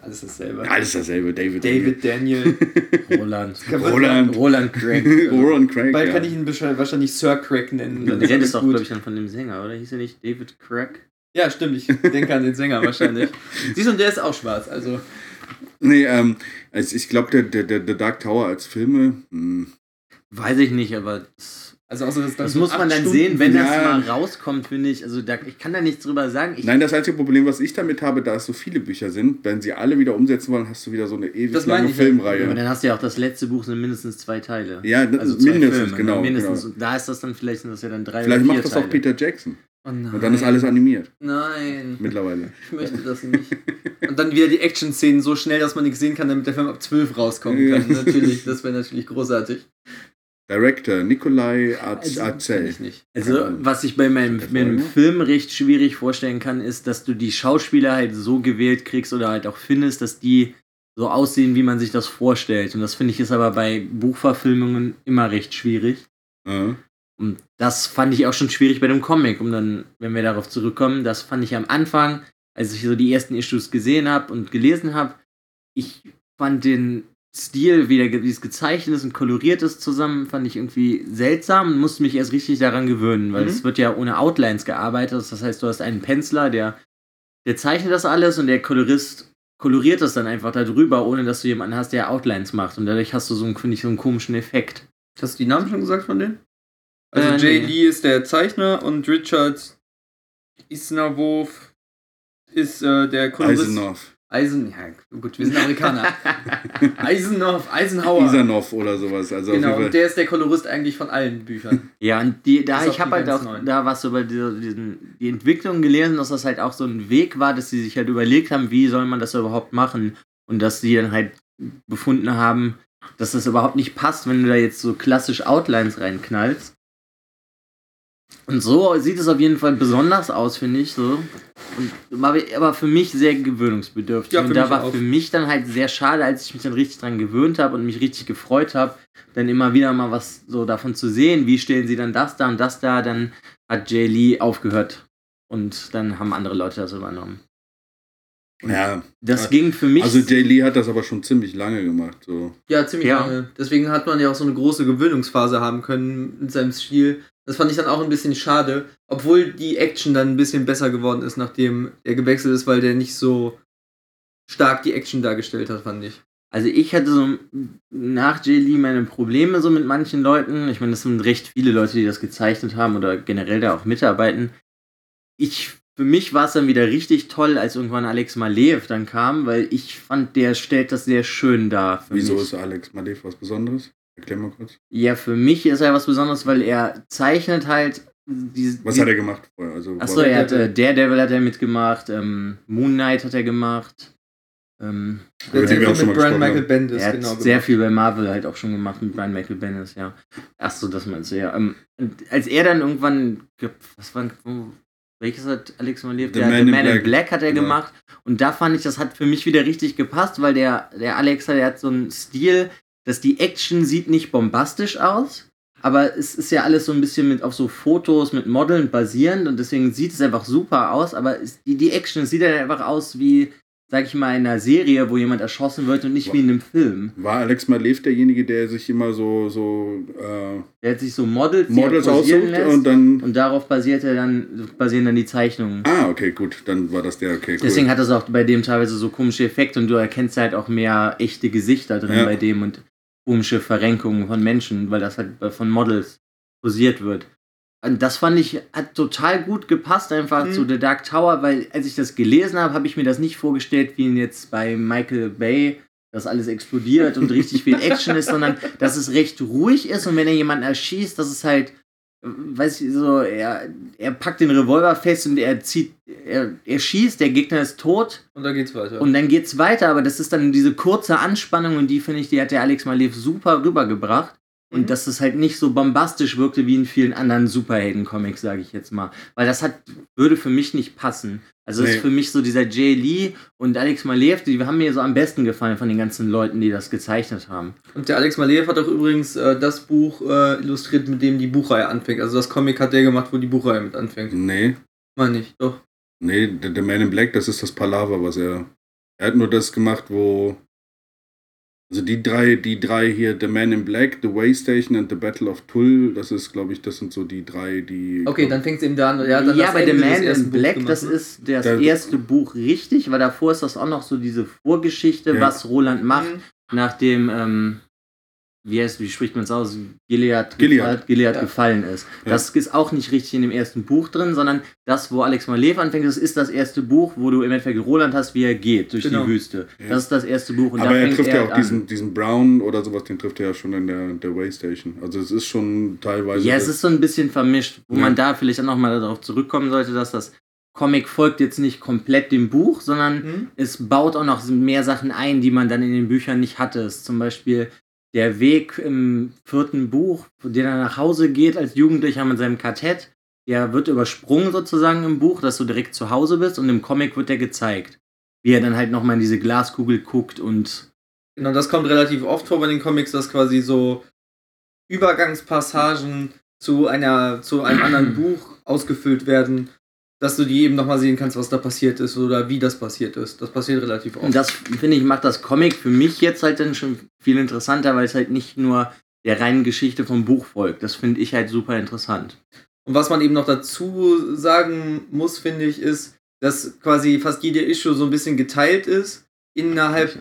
Alles dasselbe. Alles dasselbe, David. David Daniel. Roland. Roland. Roland Craig. Roland Craig. Bald ja. kann ich ihn wahrscheinlich Sir Craig nennen. Dann ist das doch, glaube ich, dann von dem Sänger, oder? Hieß er nicht David Craig? Ja, stimmt, ich denke an den Sänger wahrscheinlich. Siehst du, und der ist auch schwarz, also. Nee, ähm, also ich glaube, der, der, der, der Dark Tower als Filme, hm, Weiß ich nicht, aber das, Also außer das, das so muss man dann Stunden- sehen, wenn Ja. das mal rauskommt, finde ich. Also da, ich kann da nichts drüber sagen. Ich, Nein, das einzige Problem, was ich damit habe, da es so viele Bücher sind, wenn sie alle wieder umsetzen wollen, hast du wieder so eine ewig Das lange ich ja. aber Filmreihe. dann hast du ja auch das letzte Buch, sind mindestens zwei Teile. Ja, das Also mindestens, Filme, genau. ne? mindestens. genau. Und da ist das dann vielleicht, sind das ja dann drei Vielleicht oder vier macht das Teile. auch Peter Jackson. Oh. Und dann ist alles animiert, Nein. mittlerweile. Ich möchte das nicht. Und dann wieder die Action-Szenen so schnell, dass man nichts sehen kann, damit der Film ab 12 rauskommen kann. Ja. natürlich, das wäre natürlich großartig. Director Nikolai Also, kenn ich nicht. Also, was ich bei meinem, meinem? Film recht schwierig vorstellen kann, ist, dass du die Schauspieler halt so gewählt kriegst oder halt auch findest, dass die so aussehen, wie man sich das vorstellt. Und das finde ich ist aber bei Buchverfilmungen immer recht schwierig. Ja. Und das fand ich auch schon schwierig bei dem Comic, um dann, wenn wir darauf zurückkommen, das fand ich am Anfang, als ich so die ersten Issues gesehen habe und gelesen habe, ich fand den Stil, wie, der, wie es gezeichnet ist und koloriert ist zusammen, fand ich irgendwie seltsam und musste mich erst richtig daran gewöhnen, weil Mhm. es wird ja ohne Outlines gearbeitet. Das heißt, du hast einen Penciler, der, der zeichnet das alles und der Kolorist koloriert das dann einfach darüber, ohne dass du jemanden hast, der Outlines macht. Und dadurch hast du so einen, finde ich, so einen komischen Effekt. Hast du die Namen schon gesagt von denen? Also Äh, Jay nee. Lee ist der Zeichner und Richard Isnerwurf ist äh, der Kolorist. Eisenhoff. Eisen, ja gut, wir sind Amerikaner. Eisenhoff, Eisenhower. Isanov oder sowas. Also Genau, und der ist der Kolorist eigentlich von allen Büchern. Ja, und die, da, ich habe halt auch neuen. da was über diese, diesen, die Entwicklung gelesen, dass das halt auch so ein Weg war, dass sie sich halt überlegt haben, wie soll man das überhaupt machen. Und dass sie dann halt befunden haben, dass das überhaupt nicht passt, wenn du da jetzt so klassisch Outlines reinknallst. Und so sieht es auf jeden Fall besonders aus, finde ich so. Und war aber für mich sehr gewöhnungsbedürftig. Ja, für und da war auch. für mich dann halt sehr schade, als ich mich dann richtig dran gewöhnt habe und mich richtig gefreut habe, dann immer wieder mal was so davon zu sehen, wie stellen sie dann das da und das da, dann hat Jay Lee aufgehört und dann haben andere Leute das übernommen. Ja, Das Ja. ging für mich. also Jay Lee hat das aber schon ziemlich lange gemacht. So. Ja, ziemlich Ja. lange. Deswegen hat man ja auch so eine große Gewöhnungsphase haben können mit seinem Stil. Das fand ich dann auch ein bisschen schade, obwohl die Action dann ein bisschen besser geworden ist, nachdem er gewechselt ist, weil der nicht so stark die Action dargestellt hat, fand ich. Also ich hatte so nach Jay Lee meine Probleme so mit manchen Leuten. Ich meine, das sind recht viele Leute, die das gezeichnet haben oder generell da auch mitarbeiten. Ich, für mich war es dann wieder richtig toll, als irgendwann Alex Maleev dann kam, weil ich fand, der stellt das sehr schön dar. Für Wieso mich. ist Alex Malev was Besonderes? Erklär mal kurz. Ja, für mich ist er was Besonderes, weil er zeichnet halt diese. Was hat er gemacht vorher? Also, Achso, er hat äh, Daredevil hat er mitgemacht, ähm, Moon Knight hat er gemacht. Ähm, Der den wir hat auch schon mit mal Brian Michael. Bendis, er hat genau. sehr gemacht. viel bei Marvel halt auch schon gemacht mit Brian Michael Bendis, ja. Achso, das meinst du, ja. Ähm, als er dann irgendwann, was war, welches hat Alex Maleev? The Der Man The in Man in Black. Black hat er Ja. gemacht. Und da fand ich, das hat für mich wieder richtig gepasst, weil der, der Alex, der hat so einen Stil, dass die Action sieht nicht bombastisch aus, aber es ist ja alles so ein bisschen mit auf so Fotos mit Modeln basierend und deswegen sieht es einfach super aus, aber es, die, die Action sieht dann einfach aus wie, sag ich mal, in einer Serie, wo jemand erschossen wird und nicht wie in einem Film. War Alex Malev derjenige, der sich immer so, so äh, Der hat sich so Models, Models aussucht lässt und dann. und darauf basiert er dann, basieren dann die Zeichnungen. Ah, okay, gut. Dann war das der, okay, cool. Deswegen hat das auch bei dem teilweise so komische Effekte und du erkennst halt auch mehr echte Gesichter drin Ja. bei dem und komische Verrenkungen von Menschen, weil das halt von Models posiert wird. Und das fand ich, hat total gut gepasst einfach Mhm. zu The Dark Tower, weil als ich das gelesen habe, habe ich mir das nicht vorgestellt, wie jetzt bei Michael Bay, dass alles explodiert und richtig viel Action ist, sondern dass es recht ruhig ist und wenn er jemanden erschießt, dass es halt, weiß ich, so, er, er packt den Revolver fest und er zieht, er, er schießt, der Gegner ist tot Und da geht's weiter. und dann geht's weiter, aber das ist dann diese kurze Anspannung und die finde ich, die hat der Alex Malev super rübergebracht. Und Mhm. dass es halt nicht so bombastisch wirkte wie in vielen anderen Superhelden-Comics, sage ich jetzt mal. Weil das hat, würde für mich nicht passen. Also Nee. ist für mich so dieser Jay Lee und Alex Malev, die haben mir so am besten gefallen von den ganzen Leuten, die das gezeichnet haben. Und der Alex Maleev hat auch übrigens äh, das Buch äh, illustriert, mit dem die Buchreihe anfängt. Also das Comic hat der gemacht, wo die Buchreihe mit anfängt. Nee, Meine ich, doch. nee, der, der Man in Black, das ist das Palaver, was er. Er hat nur das gemacht, wo. Also die drei, die drei hier, The Man in Black, The Waystation und The Battle of Tull, das ist, glaube ich, das sind so die drei, die. Okay, dann fängt es eben da an. Hat dann ja, das bei The Man in Black, gemacht, das ne? ist das Da- erste Buch richtig, weil davor ist das auch noch so diese Vorgeschichte, Ja. was Roland macht. Mhm. nachdem, ähm, wie heißt, wie spricht man es aus, Gilead, Gilead. gefall- Gilead Ja. gefallen ist. Ja. Das ist auch nicht richtig in dem ersten Buch drin, sondern das, wo Alex Malev anfängt, das ist das erste Buch, wo du im Endeffekt Roland hast, wie er geht durch Genau. die Wüste. Ja. Das ist das erste Buch. Und Aber er trifft ja auch an. diesen, diesen Brown oder sowas, den trifft er ja schon in der, der Waystation. Also es ist schon teilweise. Ja, es ist so ein bisschen vermischt, wo man da vielleicht auch nochmal darauf zurückkommen sollte, dass das Comic folgt jetzt nicht komplett dem Buch, sondern Mhm. es baut auch noch mehr Sachen ein, die man dann in den Büchern nicht hatte. Es zum Beispiel der Weg im vierten Buch, der er nach Hause geht als Jugendlicher mit seinem Kartett, der wird übersprungen sozusagen im Buch, dass du direkt zu Hause bist und im Comic wird der gezeigt. Wie er dann halt nochmal in diese Glaskugel guckt und Genau, das kommt relativ oft vor bei den Comics, dass quasi so Übergangspassagen zu einer zu einem anderen Buch ausgefüllt werden dass du die eben nochmal sehen kannst, was da passiert ist oder wie das passiert ist. Das passiert relativ oft. Und das, finde ich, macht das Comic für mich jetzt halt dann schon viel interessanter, weil es halt nicht nur der reinen Geschichte vom Buch folgt. Das finde ich halt super interessant. Und was man eben noch dazu sagen muss, finde ich, ist, dass quasi fast jede Issue so ein bisschen geteilt ist innerhalb.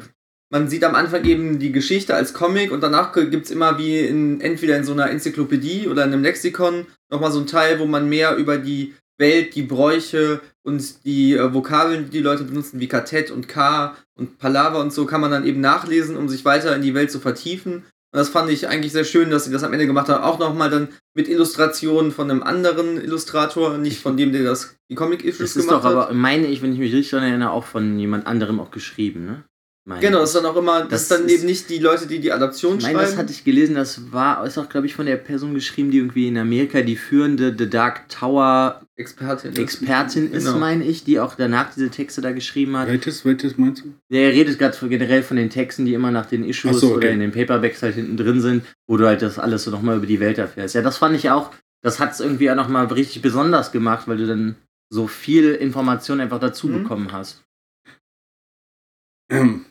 Man sieht am Anfang eben die Geschichte als Comic und danach gibt es immer wie in, entweder in so einer Enzyklopädie oder in einem Lexikon nochmal so ein Teil, wo man mehr über die Welt, die Bräuche und die äh, Vokabeln, die die Leute benutzen, wie Kartett und K und Palaver und so, kann man dann eben nachlesen, um sich weiter in die Welt zu vertiefen. Und das fand ich eigentlich sehr schön, dass sie das am Ende gemacht haben. Auch nochmal dann mit Illustrationen von einem anderen Illustrator, nicht von dem, der das die Comic-Issues Das ist gemacht doch hat. aber, meine ich, wenn ich mich richtig erinnere, auch von jemand anderem auch geschrieben, ne? Meine Genau, das ist dann auch immer, das, Das ist dann ist- eben nicht die Leute, die die Adaption Ich meine, schreiben. das hatte ich gelesen, das war, ist auch, glaube ich, von der Person geschrieben, die irgendwie in Amerika die führende The Dark Tower Expertin. ist. Expertin ist, Genau. meine ich, die auch danach diese Texte da geschrieben hat. Welches, welches meinst du? Der redet gerade generell von den Texten, die immer nach den Issues so, okay. oder in den Paperbacks halt hinten drin sind, wo du halt das alles so nochmal über die Welt erfährst. Ja, das fand ich auch, das hat es irgendwie auch nochmal richtig besonders gemacht, weil du dann so viel Information einfach dazu Mhm. bekommen hast. Ähm,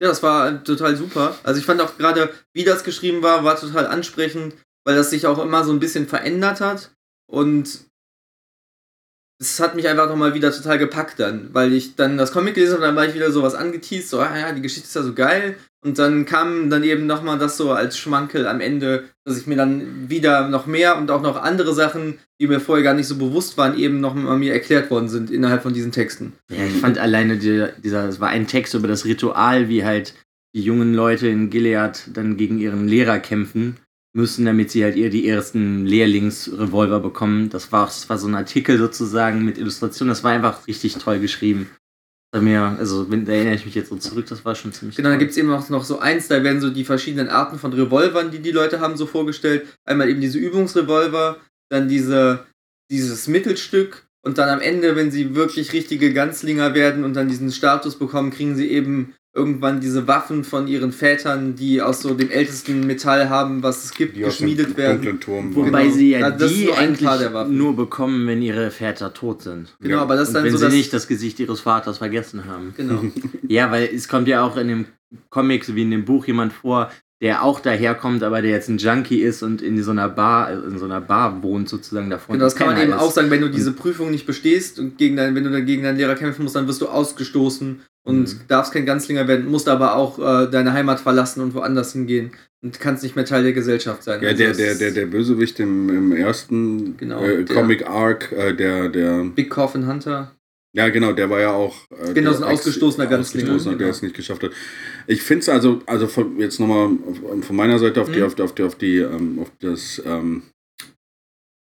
Ja, das war total super. Also ich fand auch gerade, wie das geschrieben war, war total ansprechend, weil das sich auch immer so ein bisschen verändert hat. Und es hat mich einfach nochmal wieder total gepackt dann, weil ich dann das Comic gelesen habe dann war ich wieder sowas angeteased, so, ah ja, die Geschichte ist ja so geil. Und dann kam dann eben nochmal das so als Schmankel am Ende, dass ich mir dann wieder noch mehr und auch noch andere Sachen, die mir vorher gar nicht so bewusst waren, eben noch mal mir erklärt worden sind innerhalb von diesen Texten. Ja, ich fand alleine die, dieser, es war ein Text über das Ritual, wie halt die jungen Leute in Gilead dann gegen ihren Lehrer kämpfen müssen, damit sie halt ihr die ersten Lehrlingsrevolver bekommen. Das war, das war so ein Artikel sozusagen mit Illustration. Das war einfach richtig toll geschrieben. Mir, also wenn, da erinnere ich mich jetzt so zurück, das war schon ziemlich Genau, toll. gibt es eben auch noch so eins, da werden so die verschiedenen Arten von Revolvern, die die Leute haben, so vorgestellt. Einmal eben diese Übungsrevolver, dann diese, dieses Mittelstück und dann am Ende, wenn sie wirklich richtige Ganzlinger werden und dann diesen Status bekommen, kriegen sie eben irgendwann diese Waffen von ihren Vätern, die aus so dem ältesten Metall haben, was es gibt, die aus dem geschmiedet werden. dunklen Turm Wobei. Genau. sie ja Ja, das die nur eigentlich nur bekommen, wenn ihre Väter tot sind. Genau, Ja. aber das ist Und dann wenn so sie nicht das Gesicht ihres Vaters vergessen haben. Genau. Ja, weil es kommt ja auch in dem Comic sowie in dem Buch jemand vor, der auch daherkommt, aber der jetzt ein Junkie ist und in so einer Bar, in so einer Bar wohnt sozusagen davon. Genau, das kann man eben ist. auch sagen, wenn du diese Prüfung nicht bestehst und gegen dein, wenn du dann gegen deinen Lehrer kämpfen musst, dann wirst du ausgestoßen und Mhm. darfst kein Ganzlinger werden, musst aber auch äh, deine Heimat verlassen und woanders hingehen und kannst nicht mehr Teil der Gesellschaft sein. Ja, Also der, der, der, der Bösewicht im, im ersten Genau, äh, Comic Arc, äh, der, der, Big Coffin Hunter. Ja genau, der war ja auch. Äh, Genau, so ein ausgestoßener Ganzlinger, Ausgestoßener, der genau. es nicht geschafft hat. Ich finde es also, also von, jetzt nochmal von meiner Seite auf die, Mhm. auf die, auf die, auf die, ähm, auf das, ähm,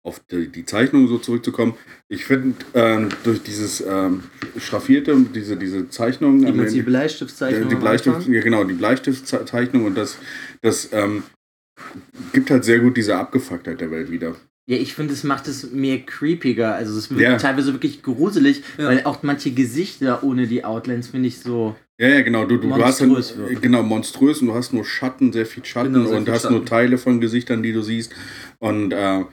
auf die, die Zeichnung so zurückzukommen. Ich finde, ähm, durch dieses ähm, Schraffierte, diese, diese Zeichnung, Die, am die Bleistiftzeichnung. die Bleistift, ja genau, die Bleistiftzeichnung und das, das ähm, gibt halt sehr gut diese Abgefucktheit der Welt wieder. Ja, ich finde, es macht es mehr creepiger. Also es wird Ja. teilweise wirklich gruselig, Ja. weil auch manche Gesichter ohne die Outlines finde ich so. Ja, ja, genau. Du, du, du hast dann, genau monströs und du hast nur Schatten, sehr viel Schatten Genau, sehr und viel hast Schatten. nur Teile von Gesichtern, die du siehst. Und äh,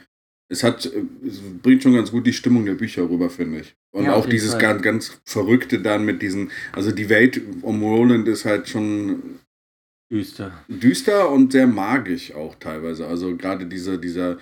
es hat, es bringt schon ganz gut die Stimmung der Bücher rüber, finde ich. Und Ja, auch dieses Fall. ganz, ganz Verrückte dann mit diesen, also die Welt um Roland ist halt schon Düster. düster und sehr magisch auch teilweise. Also gerade dieser, dieser,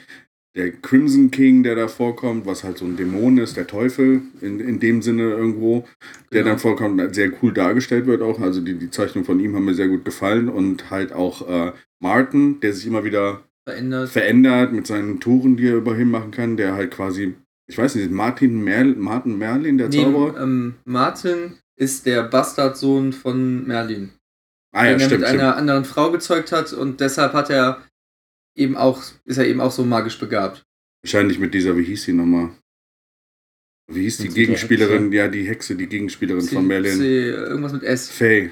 der Crimson King, der da vorkommt, was halt so ein Dämon ist, der Teufel in, in dem Sinne irgendwo, der Genau. dann vorkommt, sehr cool dargestellt wird auch. Also die, die Zeichnung von ihm haben mir sehr gut gefallen und halt auch äh, Martin, der sich immer wieder Verändert. verändert mit seinen Touren, die er überhin machen kann, der halt quasi, ich weiß nicht, Martin, Merl, Martin Merlin, der Nee, Zauberer? ähm, Martin ist der Bastardsohn von Merlin. ah ja, den er mit stimmt. einer anderen Frau gezeugt hat und deshalb hat er eben auch, ist er eben auch so magisch begabt. Wahrscheinlich mit dieser, wie hieß die nochmal? Wie hieß die Mit der Gegenspielerin? Ja, die Hexe, die Gegenspielerin von Merlin. C, irgendwas mit S. Faye.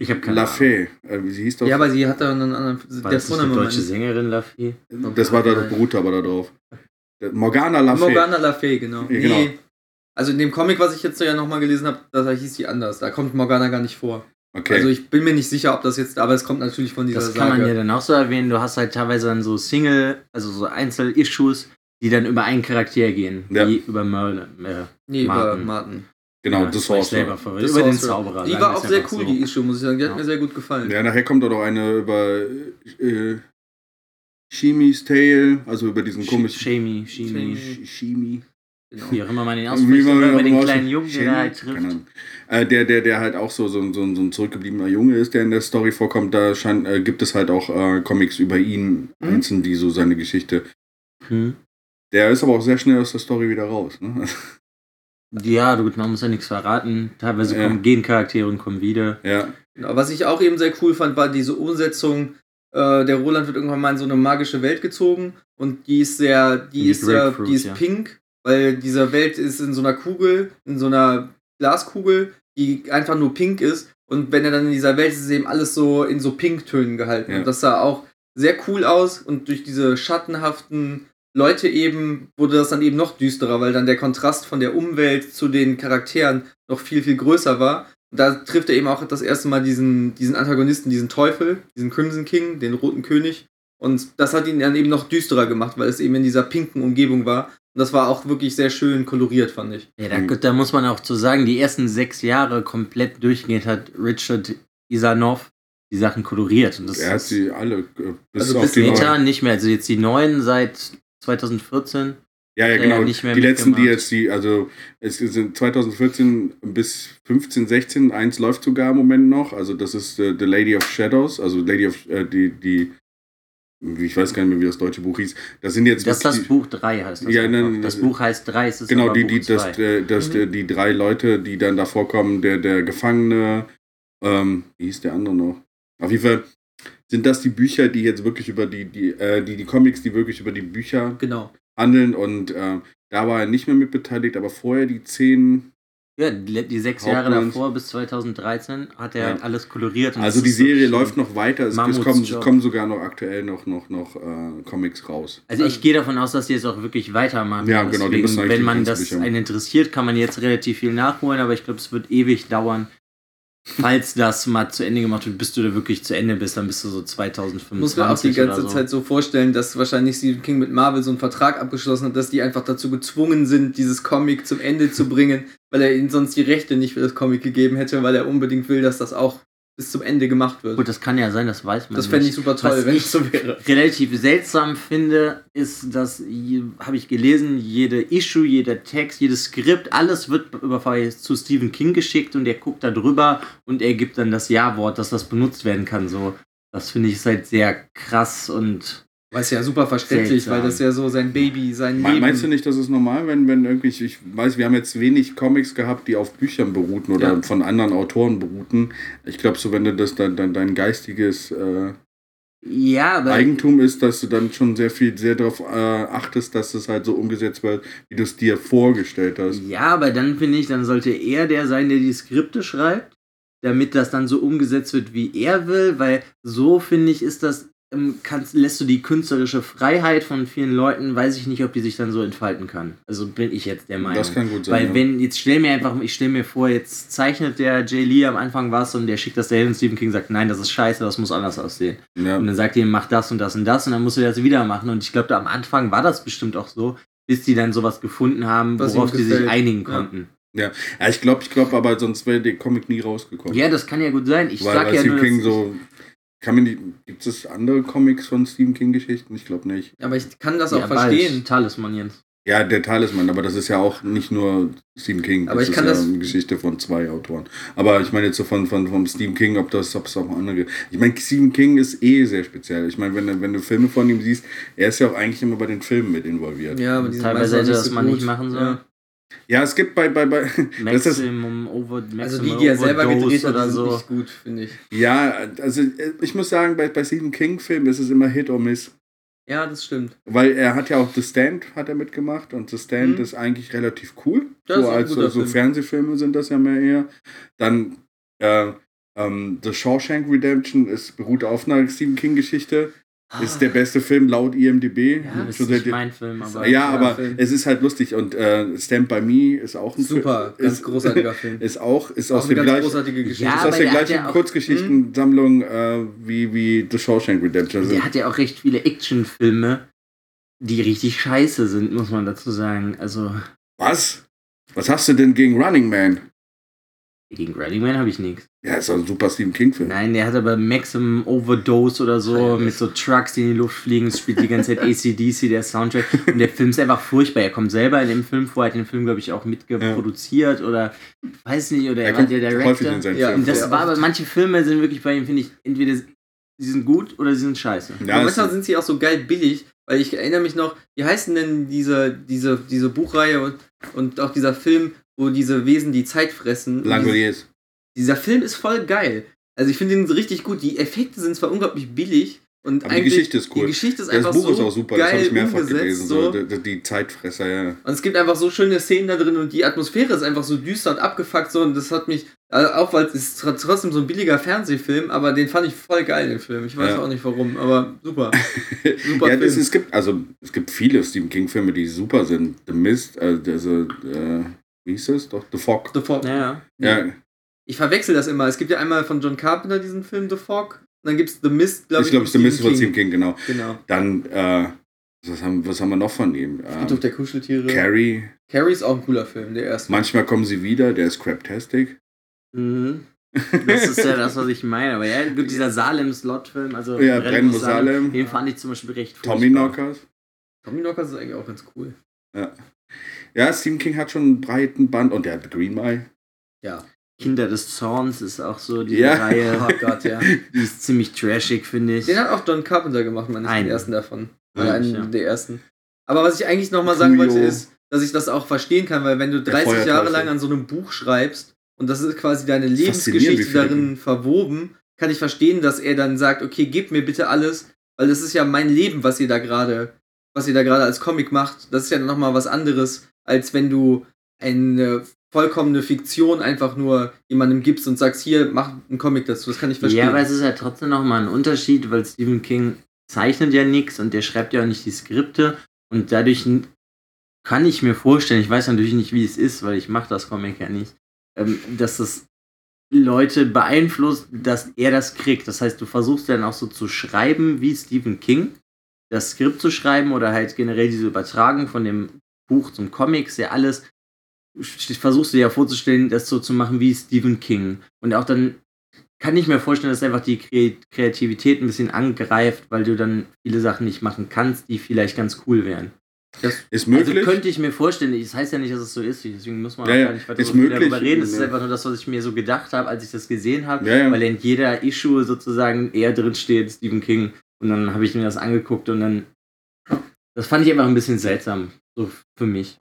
Ich habe keine La Ahnung. Fee. Äh, wie sie hieß doch? Ja, aber sie hat da einen anderen. War der das nicht eine deutsche meines- Sängerin, Laffy? das war da, das beruht aber da drauf. Der- Morgana La Fee. Morgana La Fee, genau. Ja, genau. Nee. Also in dem Comic, was ich jetzt ja nochmal gelesen habe, da hieß sie anders. Da kommt Morgana gar nicht vor. Okay. Also ich bin mir nicht sicher, ob das jetzt, aber es kommt natürlich von dieser Das kann Sage. man ja dann auch so erwähnen. Du hast halt teilweise dann so Single, also so Einzel-Issues, die dann über einen Charakter gehen, Ja. wie über Merlin. Äh, Nee, über Martin. Martin. Genau, ja, das war auch so. Das Über den. Zauberer. Die sagen war auch sehr cool, so. die Issue, muss ich sagen. Die hat Ja. mir sehr gut gefallen. Ja, nachher kommt auch noch eine über äh, Shimis Tale, also über diesen komischen Shimi, Shami. Shimi. Genau. wie auch immer man ihn Wie ausspricht, man auch den kleinen Jungen, der halt trifft. Äh, der, der, der halt auch so, so, so, so ein zurückgebliebener Junge ist, der in der Story vorkommt, da scheint, äh, gibt es halt auch äh, Comics über ihn, Mhm. einzeln, die so seine Geschichte. Hm. Der ist aber auch sehr schnell aus der Story wieder raus. Ne? Ja, gut, man muss ja nichts verraten. Teilweise Ja. kommen gehen Charaktere und kommen wieder. ja, Genau. Was ich auch eben sehr cool fand, war diese Umsetzung. Äh, der Roland wird irgendwann mal in so eine magische Welt gezogen und die ist sehr, die, Die ist, äh, die ist ja. pink, weil diese Welt ist in so einer Kugel, in so einer Glaskugel, die einfach nur pink ist. Und wenn er dann in dieser Welt ist, ist eben alles so in so Pinktönen gehalten. Ja. Und das sah auch sehr cool aus und durch diese schattenhaften Leute eben wurde das dann eben noch düsterer, weil dann der Kontrast von der Umwelt zu den Charakteren noch viel, viel größer war. Und da trifft er eben auch das erste Mal diesen, diesen Antagonisten, diesen Teufel, diesen Crimson King, den roten König. Und das hat ihn dann eben noch düsterer gemacht, weil es eben in dieser pinken Umgebung war. Und das war auch wirklich sehr schön koloriert, fand ich. Ja, da, da muss man auch zu sagen, die ersten sechs Jahre komplett durchgehend hat Richard Isanov die Sachen koloriert. Und das er hat ist sie alle. Äh, bis Also auf bis die neuen. später nicht mehr. Also jetzt die neuen seit 2014. Ja, ja, Ja, genau. nicht mehr die letzten, die mitgemacht. jetzt, die, also es sind 2014 bis 15, 16, eins läuft sogar im Moment noch. Also das ist äh, The Lady of Shadows, also Lady of, äh, die, die, ich weiß gar nicht mehr, wie das deutsche Buch hieß. Das sind jetzt Das ist das Buch 3 heißt das. Ja, nein, das Buch heißt 3, es ist Genau, die, die, das, äh, das, Mhm. äh, die drei Leute, die dann da vorkommen, der, der Gefangene, ähm, wie hieß der andere noch? Auf jeden Fall sind das die Bücher, die jetzt wirklich über die, die, äh, die, die Comics, die wirklich über die Bücher Genau. handeln und äh, da war er nicht mehr mit beteiligt, aber vorher die zehn, Ja, die, die sechs Jahre davor bis 2013 hat er Ja. halt alles koloriert. und also die so Serie schön. läuft noch weiter, es, es, kommen, es kommen sogar noch aktuell noch, noch, noch äh, Comics raus. Also ich gehe davon aus, dass die jetzt auch wirklich weitermachen. Ja, genau, die Deswegen, müssen eigentlich Wenn die man das einen interessiert, kann man jetzt relativ viel nachholen, aber ich glaube, es wird ewig dauern. Falls das mal zu Ende gemacht wird, bis du da wirklich zu Ende bist, dann bist du so 2025 Muss man auch die ganze so. Zeit so vorstellen, dass wahrscheinlich Stephen King mit Marvel so einen Vertrag abgeschlossen hat, dass die einfach dazu gezwungen sind, dieses Comic zum Ende zu bringen, weil er ihnen sonst die Rechte nicht für das Comic gegeben hätte, weil er unbedingt will, dass das auch bis zum Ende gemacht wird. Gut, das kann ja sein, das weiß man das fände ich super toll, Was wenn ich es so wäre. relativ seltsam finde, ist, dass, habe ich gelesen, jede Issue, jeder Text, jedes Skript, alles wird über zu Stephen King geschickt und er guckt da drüber und er gibt dann das Ja-Wort, dass das benutzt werden kann. So, das finde ich halt sehr krass und Weil es ja super verständlich, Seltsam. weil das ja so sein Baby, sein Me- Leben. Meinst du nicht, das ist normal, wenn, wenn irgendwie, ich- weiß, wir haben jetzt wenig Comics gehabt, die auf Büchern beruhten oder Ja. von anderen Autoren beruhten. Ich glaube, so wenn du das dein, dein, dein geistiges äh, ja, Eigentum ist, dass du dann schon sehr viel, sehr darauf äh, achtest, dass es halt so umgesetzt wird, wie du es dir vorgestellt hast. Ja, aber dann finde ich, dann sollte er der sein, der die Skripte schreibt, damit das dann so umgesetzt wird, wie er will, weil so finde ich, ist das, kannst, lässt du die künstlerische Freiheit von vielen Leuten, weiß ich nicht, ob die sich dann so entfalten kann. Also bin ich jetzt der Meinung. Das kann gut sein. Weil ja. wenn, jetzt stell mir einfach, ich stell mir vor, jetzt zeichnet der Jay Lee am Anfang was und der schickt das dahin und Stephen King sagt, nein, das ist scheiße, das muss anders aussehen. ja. Und dann sagt ihr, mach das und das und das und dann musst du das wieder machen. Und ich glaube, am Anfang war das bestimmt auch so, bis die dann sowas gefunden haben, Was worauf ihm die sich einigen Ja. konnten. ja, ich glaube, ich glaube, aber sonst wäre der Comic nie rausgekommen. Ja, das kann ja gut sein. Ich weil, sag ja Stephen nur, King so. Kann man die, gibt es andere Comics von Stephen King-Geschichten? Ich glaube nicht. Aber ich kann das ja, auch verstehen. Talisman Jens. Ja, der Talisman, aber das ist ja auch nicht nur Stephen King. Aber das ich kann ist ja das- eine Geschichte von zwei Autoren. Aber ich meine jetzt so von, von vom Stephen King, ob das ob es auch andere gibt. Ich meine, Stephen King ist eh sehr speziell. Ich meine, wenn, du- wenn du Filme von ihm siehst, er ist ja auch eigentlich immer bei den Filmen mit involviert. Ja, aber Teilweise hätte das man nicht machen sollen. Ja. Ja, es gibt bei, bei, bei das ist, Maximum Over Maximum Also die, die er selber Overdose gedreht hat, sind so. nicht gut, finde ich. ja, also äh, ich muss sagen, bei, bei Stephen King-Filmen ist es immer Hit or Miss. Ja, das stimmt. Weil er hat ja auch The Stand hat er mitgemacht und The Stand Mhm. ist eigentlich relativ cool. Das ist so ein als guter so, so Film. Fernsehfilme sind das ja mehr eher. Dann äh, ähm, The Shawshank Redemption ist beruht auf einer Stephen King Geschichte. Ist der beste Film laut IMDb. Ja, ist Schon nicht mein Film, aber. ja, aber Film. es ist halt lustig und äh, Stand by Me ist auch ein Super, Film, ganz ist, großartiger Film. Ist auch ist Auch aus dem ganz gleichen. Ja, ist aus der der gleichen ja Kurzgeschichtensammlung äh, wie, wie The Shawshank Redemption. Der hat ja auch recht viele Actionfilme. die richtig scheiße sind, muss man dazu sagen. Also Was? Was hast du denn gegen Running Man? Gegen Running Man habe ich nichts. Ja, ist doch ein super Stephen King-Film. Nein, der hat aber Maximum Overdose oder so Ja, mit so Trucks, die in die Luft fliegen. Es spielt die ganze Zeit ACDC, der Soundtrack. Und der Film ist einfach furchtbar. Er kommt selber in dem Film vor, hat den Film, glaube ich, auch mitgeproduziert oder weiß nicht, oder er, Er war der Director. in Ja, Und das war aber, manche Filme sind wirklich bei ihm, finde ich, entweder sie sind gut oder sie sind scheiße. Aber Ja, manchmal es- sind sie auch so geil billig, weil ich erinnere mich noch, wie heißen denn diese, diese, diese Buchreihe und, und auch dieser Film, wo diese Wesen die Zeit fressen. Langoliers. Dieser Film ist voll geil. Also ich finde den richtig gut. Die Effekte sind zwar unglaublich billig und Aber die Geschichte ist cool. die Geschichte ist Das einfach Buch so ist auch super, das habe ich mehrfach gelesen. So. So, die, Zeitfresser, ja. Und es gibt einfach so schöne Szenen da drin und die Atmosphäre ist einfach so düster und abgefuckt so und das hat mich, also auch weil es ist tr- trotzdem so ein billiger Fernsehfilm, aber den fand ich voll geil, den Film. Ich weiß Ja. auch nicht warum, aber super. Super ja, das, Film. es gibt also es gibt viele Stephen King Filme, die super sind. The Mist, äh, also, äh, wie hieß es? Doch The Fog. The Fog. Naja. Ja, Ich verwechsel das immer. Es gibt ja einmal von John Carpenter diesen Film The Fog und dann gibt es The Mist, glaube ich ich. glaube, The Mist von Stephen King, genau. Genau. Dann äh, was haben was haben wir noch von ihm? Friedhof Ähm, der Kuscheltiere. Carrie. Carrie ist auch ein cooler Film, der erste. Manchmal kommen sie wieder. Der ist Craptastic. Mhm. Das ist ja das, was ich meine. Aber ja, gut, dieser Salem-Slot-Film, also Ja, Brennen Salem. den fand ich zum Beispiel recht Tommy furchtbar. Knockers. Tommy Knockers ist eigentlich auch ganz cool. Ja, Stephen King hat schon einen breiten Band und der hat Green Mile. Ja. Kinder des Zorns ist auch so die Ja. Reihe. Oh Gott, ja. Die ist ziemlich trashig, finde ich. Den hat auch John Carpenter gemacht, meine ich, den ersten davon. Ja, Oder einen ja. der ersten. Aber was ich eigentlich nochmal sagen wollte, ist, dass ich das auch verstehen kann, weil wenn du Der 30 Jahre lang an so einem Buch schreibst und das ist quasi deine Lebensgeschichte darin verwoben, kann ich verstehen, dass er dann sagt, okay, gib mir bitte alles, weil das ist ja mein Leben, was ihr da gerade, was ihr da gerade als Comic macht. Das ist ja nochmal was anderes, als wenn du eine vollkommene Fiktion einfach nur jemandem gibst und sagst, hier, mach einen Comic dazu. Das kann ich verstehen. Ja, aber es ist ja trotzdem nochmal ein Unterschied, weil Stephen King zeichnet ja nichts und der schreibt ja auch nicht die Skripte und dadurch kann ich mir vorstellen, ich weiß natürlich nicht, wie es ist, weil ich mache das Comic ja nicht, ähm, dass das Leute beeinflusst, dass er das kriegt. Das heißt, du versuchst dann auch so zu schreiben wie Stephen King, das Skript zu schreiben oder halt generell diese Übertragung von dem Buch zum Comic, ja alles, versuchst du dir ja vorzustellen, das so zu machen wie Stephen King. Und auch dann kann ich mir vorstellen, dass einfach die Kre Kreativität ein bisschen angreift, weil du dann viele Sachen nicht machen kannst, die vielleicht ganz cool wären. Ist möglich. Also könnte ich mir vorstellen, das heißt ja nicht, dass es so ist, deswegen muss man Ja, gar nicht weiter ist möglich. darüber reden. Es ist einfach nur das, was ich mir so gedacht habe, als ich das gesehen habe, ja, ja. weil in jeder Issue sozusagen eher drin steht Stephen King und dann habe ich mir das angeguckt und dann das fand ich einfach ein bisschen seltsam, so für mich.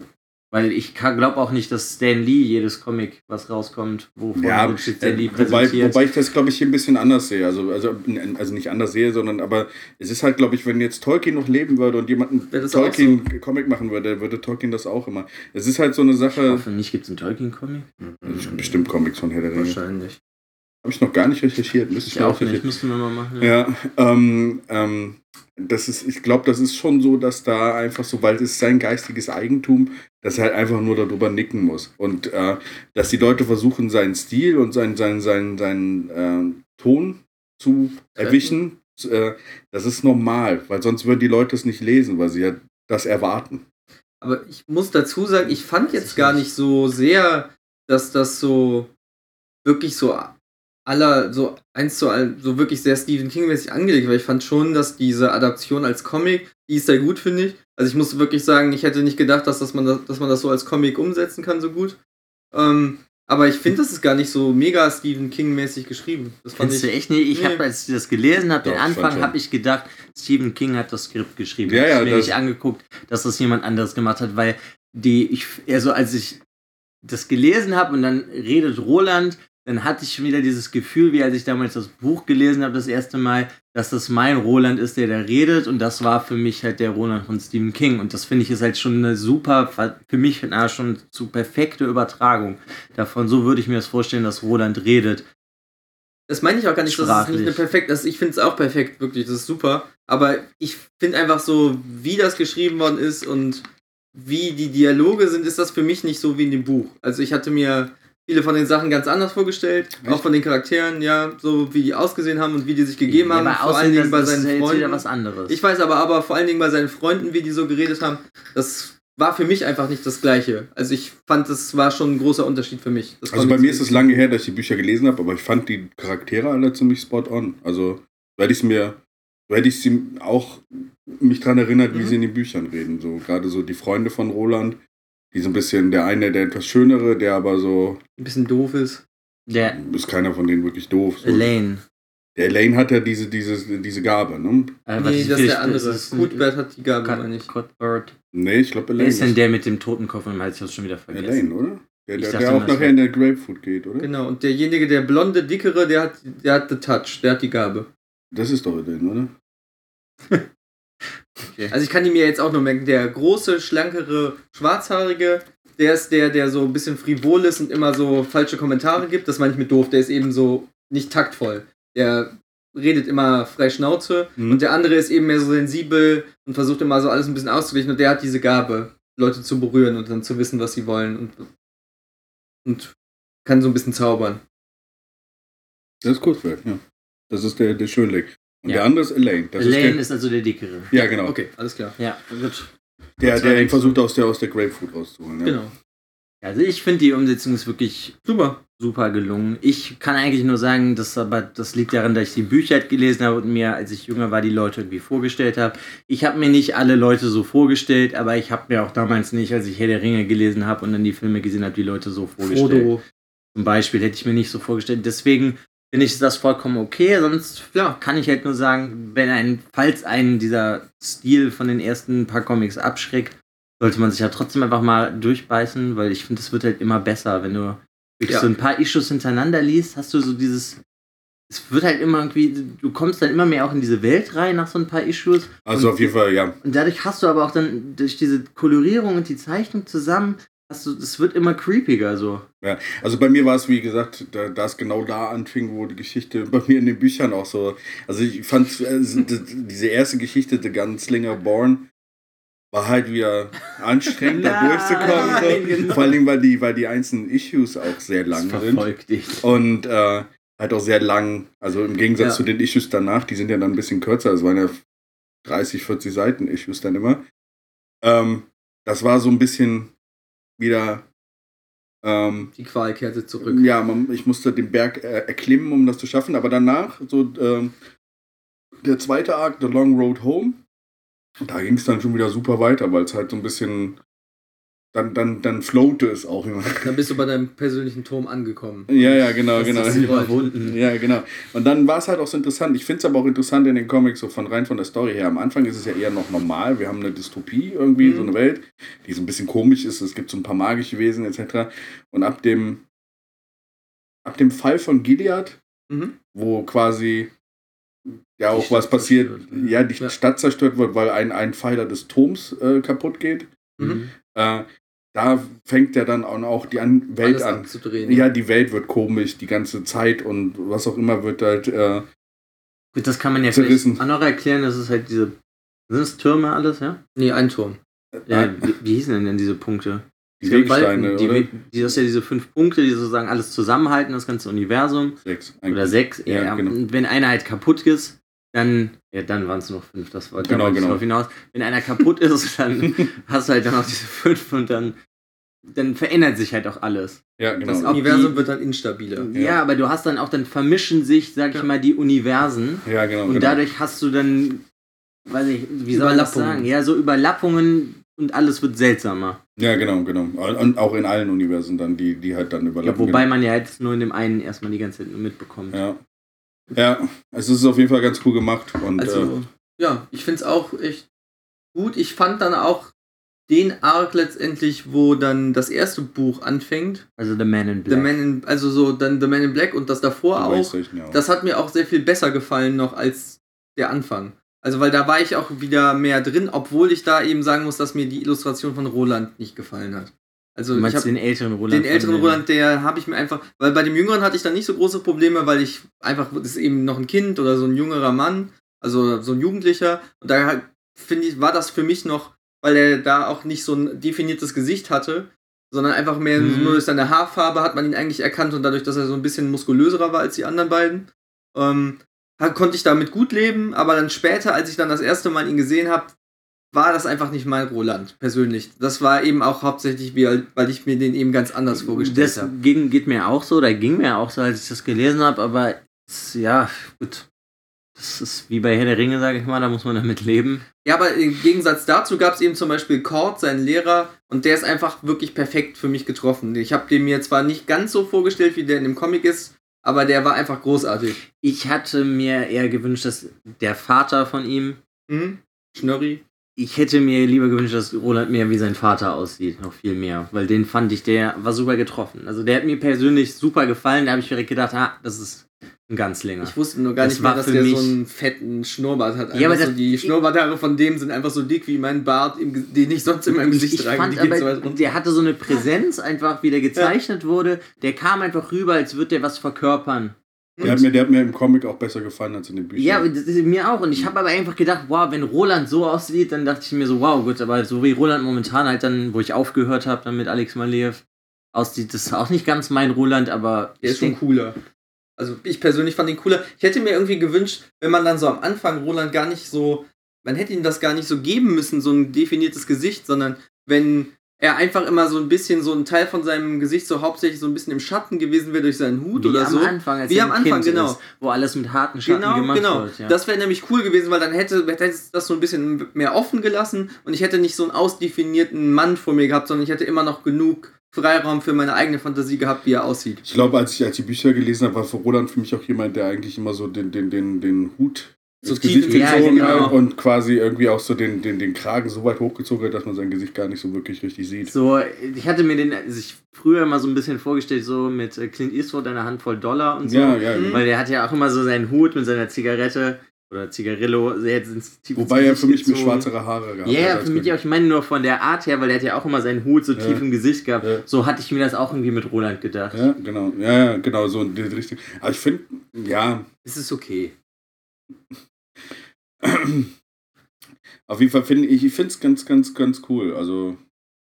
Weil ich glaube auch nicht, dass Stan Lee jedes Comic, was rauskommt, wovon Ja, Stan Lee äh, wobei, präsentiert. wobei ich das, glaube ich, hier ein bisschen anders sehe. Also, also, also nicht anders sehe, sondern aber es ist halt, glaube ich, wenn jetzt Tolkien noch leben würde und jemand einen Tolkien-Comic machen würde, würde Tolkien das auch immer. Es ist halt so eine ich Sache. hoffe nicht, gibt es einen Tolkien-Comic? Gibt bestimmt Comics von Herr der Ringe. Wahrscheinlich. Habe ich noch gar nicht recherchiert. Müsste ich Ich auch nicht, müssten wir mal machen. Ja, ähm, ähm, das ist, ich glaube, das ist schon so, dass da einfach so, weil es sein geistiges Eigentum, dass er halt einfach nur darüber nicken muss. Und äh, dass die Leute versuchen, seinen Stil und seinen, seinen, seinen, seinen ähm, Ton zu erwischen, äh, das ist normal, weil sonst würden die Leute es nicht lesen, weil sie ja das erwarten. Aber ich muss dazu sagen, ich fand jetzt gar nicht so sehr, dass das so wirklich so aller, so eins zu all, so wirklich sehr Stephen King-mäßig angelegt, weil ich fand schon, dass diese Adaption als Comic, die ist sehr gut, finde ich. Also ich muss wirklich sagen, ich hätte nicht gedacht, dass, dass, man, das, dass man das so als Comic umsetzen kann, so gut. Ähm, aber ich finde, das ist gar nicht so mega Stephen King-mäßig geschrieben. Das fand Findest du ich. echt nicht? Ich Nee. habe, als ich das gelesen habe, den Anfang, habe ich gedacht, Stephen King hat das Skript geschrieben. Ja, ich ja, habe mir nicht angeguckt, dass das jemand anderes gemacht hat, weil die, ich, also als ich das gelesen habe und dann redet Roland, dann hatte ich schon wieder dieses Gefühl, wie als ich damals das Buch gelesen habe, das erste Mal, dass das mein Roland ist, der da redet und das war für mich halt der Roland von Stephen King und das finde ich ist halt schon eine super, für mich na, schon zu perfekte Übertragung davon. So würde ich mir das vorstellen, dass Roland redet. Das meine ich auch gar nicht, das ist nicht Sprachlich. eine perfekt, das, ich finde es auch perfekt, wirklich, das ist super. Aber ich finde einfach so, wie das geschrieben worden ist und wie die Dialoge sind, ist das für mich nicht so wie in dem Buch. Also ich hatte mir viele von den Sachen ganz anders vorgestellt. Echt? Auch von den Charakteren, ja, so wie die ausgesehen haben und wie die sich gegeben haben. aber vor allen Dingen bei ist seinen ja jetzt wieder Freunden. was anderes. Ich weiß aber, aber vor allen Dingen bei seinen Freunden, wie die so geredet haben, das war für mich einfach nicht das Gleiche. Also ich fand, das war schon ein großer Unterschied für mich. Das Also bei mir ist es lange her, dass ich die Bücher gelesen habe, aber ich fand die Charaktere alle ziemlich spot on. Also so hätte ich mir, so hätte ich sie auch mich dran erinnert, wie Mhm. sie in den Büchern reden. So gerade so die Freunde von Roland, die so ein bisschen, der eine, der etwas schönere, der aber so, ein bisschen doof ist. der ist keiner von denen wirklich doof. So. Elaine. Der Elaine hat ja diese, diese, diese Gabe, ne? Äh, nee, das ist der andere. ist Cuthbert hat die Gabe, meine ich. Cuthbert. Nee, ich glaube Wer Elaine. ist denn der mit dem Totenkopf im Hals? Ich hab's schon wieder vergessen. Elaine, oder? Der, der, der auch nachher in der Grapefruit geht, oder? Genau, und derjenige, der blonde, dickere, der hat, der hat the touch, der hat die Gabe. Das ist doch Elaine, oder? Also ich kann die mir jetzt auch nur merken, der große, schlankere, schwarzhaarige, der ist der, der so ein bisschen frivol ist und immer so falsche Kommentare gibt. Das meine ich mit doof, der ist eben so nicht taktvoll. Der redet immer frei Schnauze Mhm. und der andere ist eben mehr so sensibel und versucht immer so alles ein bisschen auszugleichen und der hat diese Gabe, Leute zu berühren und dann zu wissen, was sie wollen und, und kann so ein bisschen zaubern. Das ist Kurzwerk, ja. Das ist der, der Schönling. Und Ja. der andere ist Elaine. Das Elaine ist der, ist also der dickere. ja, genau. Okay, alles klar. Ja, gut. Der, der ihn versucht, aus der, aus der Grapefruit rauszuholen. Ja. Genau. Also ich finde die Umsetzung ist wirklich Super. super gelungen. Ich kann eigentlich nur sagen, dass aber das liegt daran, dass ich die Bücher halt gelesen habe und mir, als ich jünger war, die Leute irgendwie vorgestellt habe. Ich habe mir nicht alle Leute so vorgestellt, aber ich habe mir auch damals nicht, als ich Herr der Ringe gelesen habe und dann die Filme gesehen habe, die Leute so vorgestellt. Frodo. Zum Beispiel hätte ich mir nicht so vorgestellt. Deswegen finde ich das vollkommen okay. Sonst Ja. kann ich halt nur sagen, wenn ein, falls einen dieser Stil von den ersten paar Comics abschreckt, sollte man sich ja trotzdem einfach mal durchbeißen, weil ich finde, es wird halt immer besser, wenn du wirklich Ja. so ein paar Issues hintereinander liest, hast du so dieses. Es wird halt immer irgendwie, du kommst dann immer mehr auch in diese Welt rein nach so ein paar Issues. Also auf jeden Fall, ja. Und dadurch hast du aber auch dann durch diese Kolorierung und die Zeichnung zusammen, du, es wird immer creepiger so. ja. Also bei mir war es, wie gesagt, da, da es genau da anfing, wo die Geschichte bei mir in den Büchern auch so. Also ich fand äh, d- diese erste Geschichte, The Gunslinger Born, war halt wieder anstrengend, da Nein, durchzukommen. So. genau. Vor allem, weil die, weil die einzelnen Issues auch sehr lang das sind. verfolgt dich. Und äh, halt auch sehr lang. Also im Gegensatz Ja. zu den Issues danach, die sind ja dann ein bisschen kürzer. Es waren ja 30, 40 Seiten Issues dann immer. Ähm, das war so ein bisschen wieder. Ähm, Die Qual kehrte zurück. ja, man, ich musste den Berg äh, erklimmen, um das zu schaffen. Aber danach, so ähm, der zweite Arc, The Long Road Home, da ging es dann schon wieder super weiter, weil es halt so ein bisschen. Dann, dann, dann floate es auch immer. Dann bist du bei deinem persönlichen Turm angekommen. Ja, ja, genau, genau. Überwunden. Ja, genau. Und dann war es halt auch so interessant. Ich finde es aber auch interessant in den Comics, so von rein von der Story her. Am Anfang ist es ja eher noch normal. Wir haben eine Dystopie irgendwie, Mhm. so eine Welt, die so ein bisschen komisch ist. Es gibt so ein paar magische Wesen etc. Und ab dem, ab dem Fall von Gilead, Mhm. wo quasi ja auch was passiert, ja, die Ja. Stadt zerstört wird, weil ein, ein Pfeiler des Turms äh, kaputt geht. Mhm. Äh, da fängt ja dann auch die an Welt Alles an. abzudrehen. Ja, die Welt wird komisch, die ganze Zeit und was auch immer wird halt. Äh, Gut, das kann man ja Zerrissen. vielleicht auch noch erklären, das ist halt diese. Sind es Türme alles, ja? Nee, ein Turm. ja wie, wie hießen denn diese Punkte? die Wegsteine, Balken, die, die, das ist ja diese fünf Punkte, die sozusagen alles zusammenhalten, das ganze Universum. Sechs. Oder sechs. Ja, Ja, genau. Und wenn einer halt kaputt ist, dann. Ja, dann waren es noch fünf, das war Genau, da wollte ich genau. drauf hinaus. Wenn einer kaputt ist, dann hast du halt dann noch diese fünf und dann. Dann verändert sich halt auch alles. Ja, genau. Das Universum die- wird dann instabiler. Ja. aber du hast dann auch, dann vermischen sich, sag ich Ja. mal, die Universen. ja, genau. Und genau. dadurch hast du dann, weiß ich, wie soll man das sagen? Ja, so Überlappungen und alles wird seltsamer. ja, genau, genau. Und auch in allen Universen dann, die, die halt dann Ja, überlappen. wobei man ja jetzt nur in dem einen erstmal die ganze Zeit nur mitbekommt. genau. Ja. ja, es ist auf jeden Fall ganz cool gemacht. Und Also, ja, ich finde es auch echt gut. Ich fand dann auch den Arc letztendlich, wo dann das erste Buch anfängt. Also The Man in The Black. Man in, also so dann The Man in Black und das davor äh, auch. Ja. Das hat mir auch sehr viel besser gefallen noch als der Anfang. Also weil da war ich auch wieder mehr drin, obwohl ich da eben sagen muss, dass mir die Illustration von Roland nicht gefallen hat. Also du ich meinst habe den älteren Roland? den älteren Roland, der habe ich mir einfach, weil bei dem jüngeren hatte ich dann nicht so große Probleme, weil ich einfach, das ist eben noch ein Kind oder so ein jüngerer Mann, also so ein Jugendlicher. Und da finde ich, war das für mich noch, weil er da auch nicht so ein definiertes Gesicht hatte, sondern einfach mehr Mhm. nur durch seine Haarfarbe hat man ihn eigentlich erkannt und dadurch, dass er so ein bisschen muskulöserer war als die anderen beiden, ähm, konnte ich damit gut leben, aber dann später, als ich dann das erste Mal ihn gesehen habe, war das einfach nicht mein Roland, persönlich. Das war eben auch hauptsächlich, wie, weil ich mir den eben ganz anders vorgestellt Das habe. ging, geht mir auch so, oder ging mir auch so, als ich das gelesen habe, aber es, ja, gut. Das ist wie bei Herr der Ringe, sage ich mal, da muss man damit leben. Ja, aber im Gegensatz dazu gab es eben zum Beispiel Cord, seinen Lehrer, und der ist einfach wirklich perfekt für mich getroffen. Ich habe den mir zwar nicht ganz so vorgestellt, wie der in dem Comic ist, aber der war einfach großartig. Ich hatte mir eher gewünscht, dass der Vater von ihm, Mhm. Schnörri. Ich hätte mir lieber gewünscht, dass Roland mehr wie sein Vater aussieht, noch viel mehr, weil den fand ich, der war super getroffen. Also der hat mir persönlich super gefallen, da habe ich direkt gedacht, ah, das ist ein Ganzlinger. Ich wusste nur gar Das nicht mehr, dass der so einen fetten Schnurrbart hat. Ja, aber so die Schnurrbarthaare von dem sind einfach so dick wie mein Bart, im, den ich sonst in meinem Gesicht ich trage. fand aber, so der hatte so eine Präsenz einfach, wie der gezeichnet wurde. Der kam einfach rüber, als würde der was verkörpern. Der hat, mir, der hat mir im Comic auch besser gefallen als in den Büchern. Ja, das ist mir auch. Und ich habe aber einfach gedacht, wow, wenn Roland so aussieht, dann dachte ich mir so, wow, gut, aber so wie Roland momentan halt dann, wo ich aufgehört habe, dann mit Alex Maleev aussieht, das ist auch nicht ganz mein Roland, aber Der ist schon cooler. Also ich persönlich fand ihn cooler. Ich hätte mir irgendwie gewünscht, wenn man dann so am Anfang Roland gar nicht so, man hätte ihm das gar nicht so geben müssen, so ein definiertes Gesicht, sondern wenn er einfach immer so ein bisschen so ein Teil von seinem Gesicht so hauptsächlich so ein bisschen im Schatten gewesen wäre durch seinen Hut wie oder am so. Anfang, als Wie er am ein Anfang, kind genau. Ist, wo alles mit harten Schatten Genau, gemacht genau. wird. Ja. Das wäre nämlich cool gewesen, weil dann hätte, hätte das so ein bisschen mehr offen gelassen und ich hätte nicht so einen ausdefinierten Mann vor mir gehabt, sondern ich hätte immer noch genug Freiraum für meine eigene Fantasie gehabt, wie er aussieht. Ich glaube, als ich als die Bücher gelesen habe, war für Roland für mich auch jemand, der eigentlich immer so den, den, den, den Hut So tief Gesicht im- Ja, gezogen genau. und quasi irgendwie auch so den, den, den Kragen so weit hochgezogen hat, dass man sein Gesicht gar nicht so wirklich richtig sieht. So, ich hatte mir den sich früher mal so ein bisschen vorgestellt, so mit äh, Clint Eastwood, eine Handvoll Dollar und so. Ja, ja. Mhm. Weil der hat ja auch immer so seinen Hut mit seiner Zigarette oder Zigarillo sehr ins tief ins Wobei er für mich mit gezogen. schwarzere Haare gehabt Ja, hat. yeah, als für mich auch. Ich meine nur von der Art her, weil der hat ja auch immer seinen Hut so Ja. tief im Gesicht gehabt. Ja. So hatte ich mir das auch irgendwie mit Roland gedacht. Ja, genau. Ja, ja, genau, so in die Richtung. Aber ich finde, ja, Es ist okay. Auf jeden Fall finde ich, ich finde es ganz, ganz, ganz cool. Also,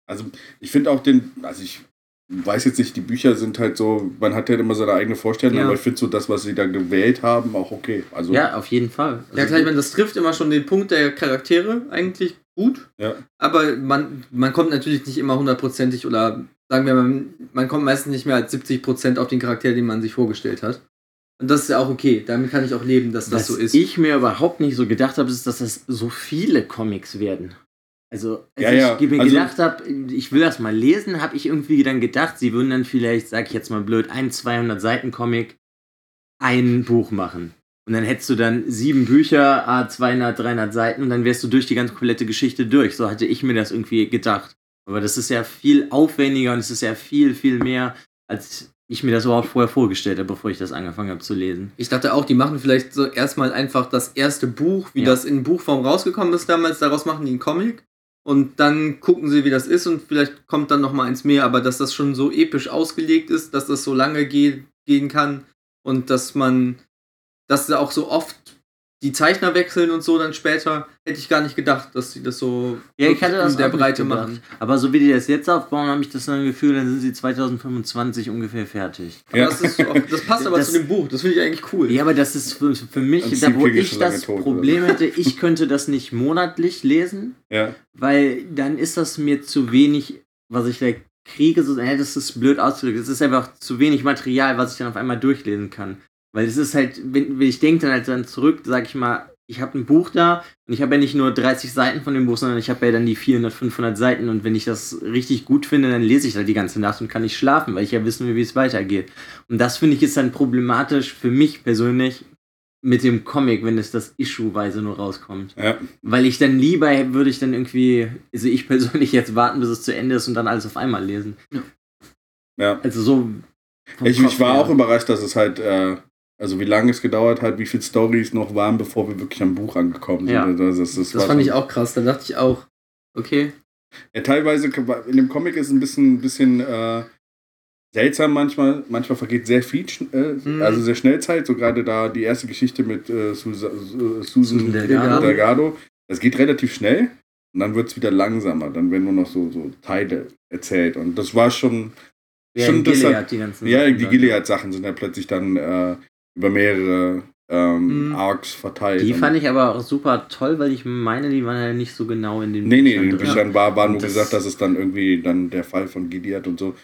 also ich finde auch den, also ich weiß jetzt nicht, die Bücher sind halt so, man hat ja immer seine eigene Vorstellung, Ja. aber ich finde so das, was sie da gewählt haben, auch okay. Also, Ja, auf jeden Fall. Ja, klar, ich meine, das trifft immer schon den Punkt der Charaktere eigentlich gut. Ja. Aber man, man kommt natürlich nicht immer hundertprozentig oder sagen wir mal, man kommt meistens nicht mehr als 70% auf den Charakter, den man sich vorgestellt hat. Und das ist ja auch okay. Damit kann ich auch leben, dass das Was so ist. ich mir überhaupt nicht so gedacht habe, ist, dass das so viele Comics werden. Also, als Ja, ja, ich mir also- gedacht habe, ich will das mal lesen, habe ich irgendwie dann gedacht, sie würden dann vielleicht, sag ich jetzt mal blöd, ein 200 Seiten Comic ein Buch machen. Und dann hättest du dann sieben Bücher, a 200, 300 Seiten und dann wärst du durch die ganze komplette Geschichte durch. So hatte ich mir das irgendwie gedacht. Aber das ist ja viel aufwendiger und es ist ja viel, viel mehr, als ich mir das überhaupt vorher vorgestellt habe, bevor ich das angefangen habe zu lesen. Ich dachte auch, die machen vielleicht so erstmal einfach das erste Buch, wie Ja. das in Buchform rausgekommen ist damals, daraus machen die einen Comic und dann gucken sie, wie das ist und vielleicht kommt dann noch mal eins mehr, aber dass das schon so episch ausgelegt ist, dass das so lange ge gehen kann und dass man, dass da auch so oft die Zeichner wechseln und so dann später, hätte ich gar nicht gedacht, dass sie das so Ja, ich hatte das in der Breite machen. Aber so wie die das jetzt aufbauen, habe ich das dann Gefühl, dann sind sie 2025 ungefähr fertig. Aber Ja. das, ist auch, das passt aber Das- zu dem Buch, das finde ich eigentlich cool. Ja, aber das ist für, für mich, Und da wo ich das? Problem hätte, ich könnte das nicht monatlich lesen, ja. weil dann ist das mir zu wenig, was ich da kriege, so, das ist blöd ausgedrückt, es ist einfach zu wenig Material, was ich dann auf einmal durchlesen kann. Weil es ist halt, wenn, wenn ich denke dann halt dann zurück, sag ich mal, ich habe ein Buch da und ich habe ja nicht nur 30 Seiten von dem Buch, sondern ich habe ja dann die 400, 500 Seiten und wenn ich das richtig gut finde, dann lese ich da die ganze Nacht und kann nicht schlafen, weil ich ja wissen will, wie es weitergeht. Und das finde ich ist dann problematisch für mich persönlich mit dem Comic, wenn es das Issue-weise nur rauskommt. Ja. Weil ich dann lieber würde ich dann irgendwie, also ich persönlich jetzt warten, bis es zu Ende ist und dann alles auf einmal lesen. ja. Also so. Ich, ich war auch überrascht, dass es halt, äh, also wie lange es gedauert hat, wie viele Stories noch waren, bevor wir wirklich am Buch angekommen sind. Ja. Also Das, das, das war fand ich auch krass, da dachte ich auch, okay. Ja, teilweise, in dem Comic ist es ein bisschen, bisschen äh, seltsam manchmal. Manchmal vergeht sehr viel, äh, Mhm. also sehr schnell Zeit. So gerade da die erste Geschichte mit äh, Susa, äh, Susan Susan Delgado. Delgado. Das geht relativ schnell. Und dann wird es wieder langsamer. Dann werden nur noch so, so Teile erzählt. Und das war schon. Ja, schon in Gilead die ganzen Ja, Sachen die. Gilead-Sachen sind ja plötzlich dann äh, über mehrere ähm, Mhm. Arcs verteilt. Die fand ich aber auch super toll, weil ich meine, die waren ja nicht so genau in den Nee, nee, in den. Büchern war, war nur das- gesagt, dass es dann irgendwie dann der Fall von Gilead und so.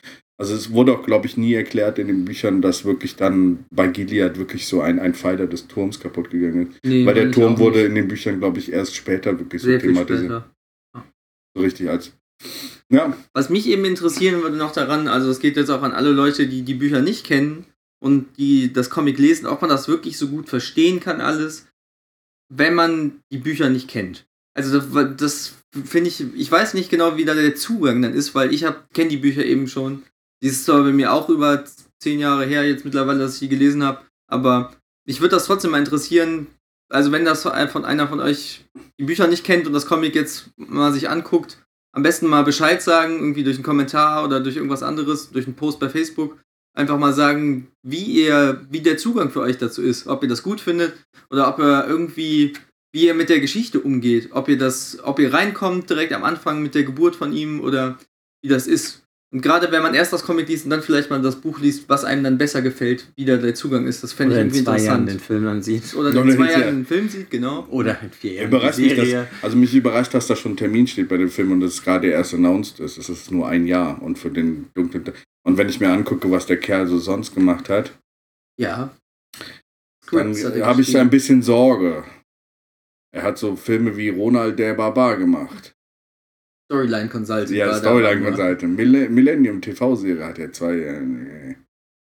Also es wurde auch, glaube ich, nie erklärt in den Büchern, dass wirklich dann bei Gilead wirklich so ein, ein Pfeiler des Turms kaputt gegangen ist. Nee, Weil der Turm wurde in den Büchern, glaube ich, erst später wirklich so sehr viel thematisiert. später. So richtig als. Ja, Was mich eben interessieren würde noch daran, also es geht jetzt auch an alle Leute, die die Bücher nicht kennen und die das Comic lesen, ob man das wirklich so gut verstehen kann alles, wenn man die Bücher nicht kennt. Also das, das finde ich, ich weiß nicht genau, wie da der Zugang dann ist, weil ich kenne die Bücher eben schon. Die ist zwar bei mir auch über zehn Jahre her jetzt mittlerweile, dass ich die gelesen habe, aber mich würde das trotzdem mal interessieren, also wenn das von einer von euch die Bücher nicht kennt und das Comic jetzt mal sich anguckt, am besten mal Bescheid sagen, irgendwie durch einen Kommentar oder durch irgendwas anderes, durch einen Post bei Facebook. Einfach mal sagen, wie ihr, wie der Zugang für euch dazu ist. Ob ihr das gut findet oder ob ihr irgendwie, wie ihr mit der Geschichte umgeht. Ob ihr das, ob ihr reinkommt direkt am Anfang mit der Geburt von ihm oder wie das ist. Und gerade wenn man erst das Comic liest und dann vielleicht mal das Buch liest, was einem dann besser gefällt, wie da der Zugang ist, das fände ich Oder in irgendwie zwei Jahren interessant. den Film dann sieht. Oder in zwei in Jahren einen Film sieht, genau. Oder in vier Jahren überrascht die mich das. Serie. Also mich überrascht, dass da schon ein Termin steht bei dem Film und es gerade erst announced ist. Es ist nur ein Jahr und für den dunklen. Und wenn ich mir angucke, was der Kerl so sonst gemacht hat, Ja. dann er habe ich da ein bisschen Sorge. Er hat so Filme wie Ronald der Barbar gemacht. Storyline Consulting. Ja, Storyline Consultant. Mill Millennium TV-Serie hat er zwei. Äh,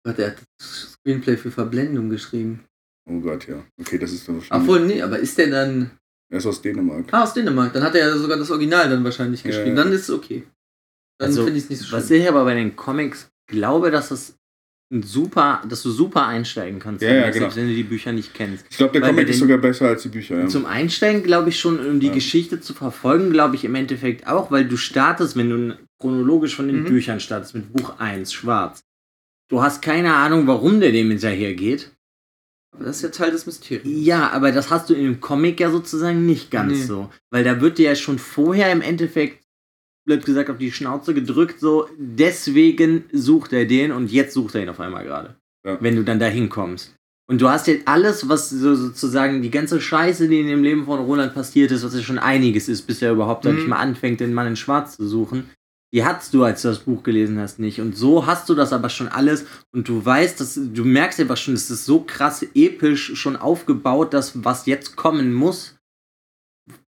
Gott, der hat das Screenplay für Verblendung geschrieben. oh Gott, ja. Okay, das ist dann wahrscheinlich. Obwohl, nee, aber ist der dann. Er ist aus Dänemark. Ah, aus Dänemark. Dann hat er ja sogar das Original dann wahrscheinlich Ja, geschrieben. ja. Dann ist es okay. Dann Also, finde ich es nicht so schlimm. Was ich aber bei den Comics glaube, dass es ein super, dass du super einsteigen kannst, Ja, wenn ja, du- genau. selbst wenn du die Bücher nicht kennst. Ich glaube, der Weil Comic ist den- sogar besser als die Bücher. Ja. Zum Einsteigen glaube ich schon, um die Ja. Geschichte zu verfolgen, glaube ich im Endeffekt auch, weil du startest, wenn du chronologisch von den Mhm. Büchern startest, mit Buch 1, schwarz. Du hast keine Ahnung, warum der dem hinterher geht. aber das ist ja Teil des Mysteriums. Ja, aber das hast du in dem Comic ja sozusagen nicht ganz Nee. so. Weil da wird dir ja schon vorher im Endeffekt, blöd gesagt, auf die Schnauze gedrückt, so, deswegen sucht er den und jetzt sucht er ihn auf einmal gerade. Ja. Wenn du dann da hinkommst. Und du hast jetzt alles, was so sozusagen die ganze Scheiße, die in dem Leben von Roland passiert ist, was ja schon einiges ist, bis er überhaupt, Mhm. mal, anfängt, den Mann in Schwarz zu suchen, die hattest du, als du das Buch gelesen hast, nicht. Und so hast du das aber schon alles und du weißt, dass du merkst einfach schon, es ist so krass episch schon aufgebaut, dass was jetzt kommen muss,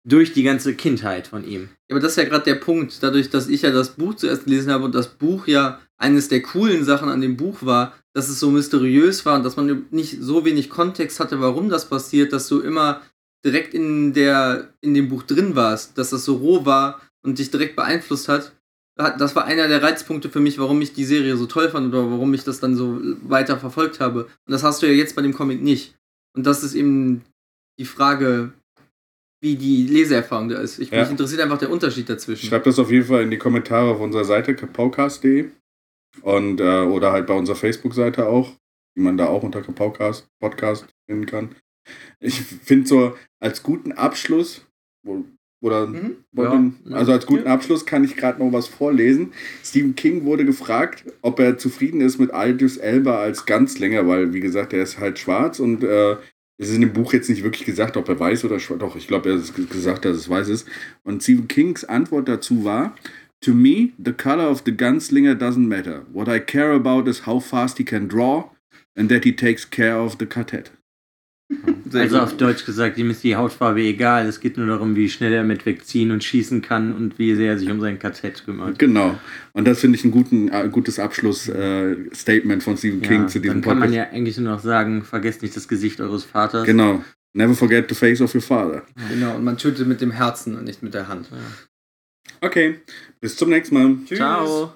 durch die ganze Kindheit von ihm. Aber das ist ja gerade der Punkt. Dadurch, dass ich ja das Buch zuerst gelesen habe und das Buch ja eines der coolen Sachen an dem Buch war, dass es so mysteriös war und dass man nicht so wenig Kontext hatte, warum das passiert, dass du immer direkt in der in dem Buch drin warst, dass das so roh war und dich direkt beeinflusst hat- Das war einer der Reizpunkte für mich, warum ich die Serie so toll fand oder warum ich das dann so weiter verfolgt habe. Und das hast du ja jetzt bei dem Comic nicht. Und das ist eben die Frage, wie die Leseerfahrung da ist. Ich, Ja. Mich interessiert einfach der Unterschied dazwischen. Schreibt das auf jeden Fall in die Kommentare auf unserer Seite, kapaukast.de. Und, äh, oder halt bei unserer Facebook-Seite auch, die man da auch unter Kapaukast Podcast finden kann. Ich finde so als guten Abschluss, wo, oder Mhm. Ja. also als guten Abschluss kann ich gerade noch was vorlesen. Stephen King wurde gefragt, ob er zufrieden ist mit Aldous Elba als Ganzlinger, weil wie gesagt, er ist halt schwarz und äh, es ist in dem Buch jetzt nicht wirklich gesagt, ob er weiß oder schwarz. Doch, ich glaube, er hat ge- gesagt, dass es weiß ist. Und Stephen Kings Antwort dazu war: To me, the color of the gunslinger doesn't matter. What I care about is how fast he can draw and that he takes care of the quartet. Sehr also gut. auf Deutsch gesagt, ihm ist die Hautfarbe egal. Es geht nur darum, wie schnell er mit wegziehen und schießen kann und wie sehr er sich um sein Kartett kümmert. Genau. Und das finde ich ein guten, äh, gutes Abschlussstatement äh, von Stephen King Ja, zu diesem dann kann man Podcast. ja eigentlich nur noch sagen, vergesst nicht das Gesicht eures Vaters. Genau. Never forget the face of your father. Genau, und man tötet mit dem Herzen und nicht mit der Hand. Okay, bis zum nächsten Mal. Tschüss. Ciao.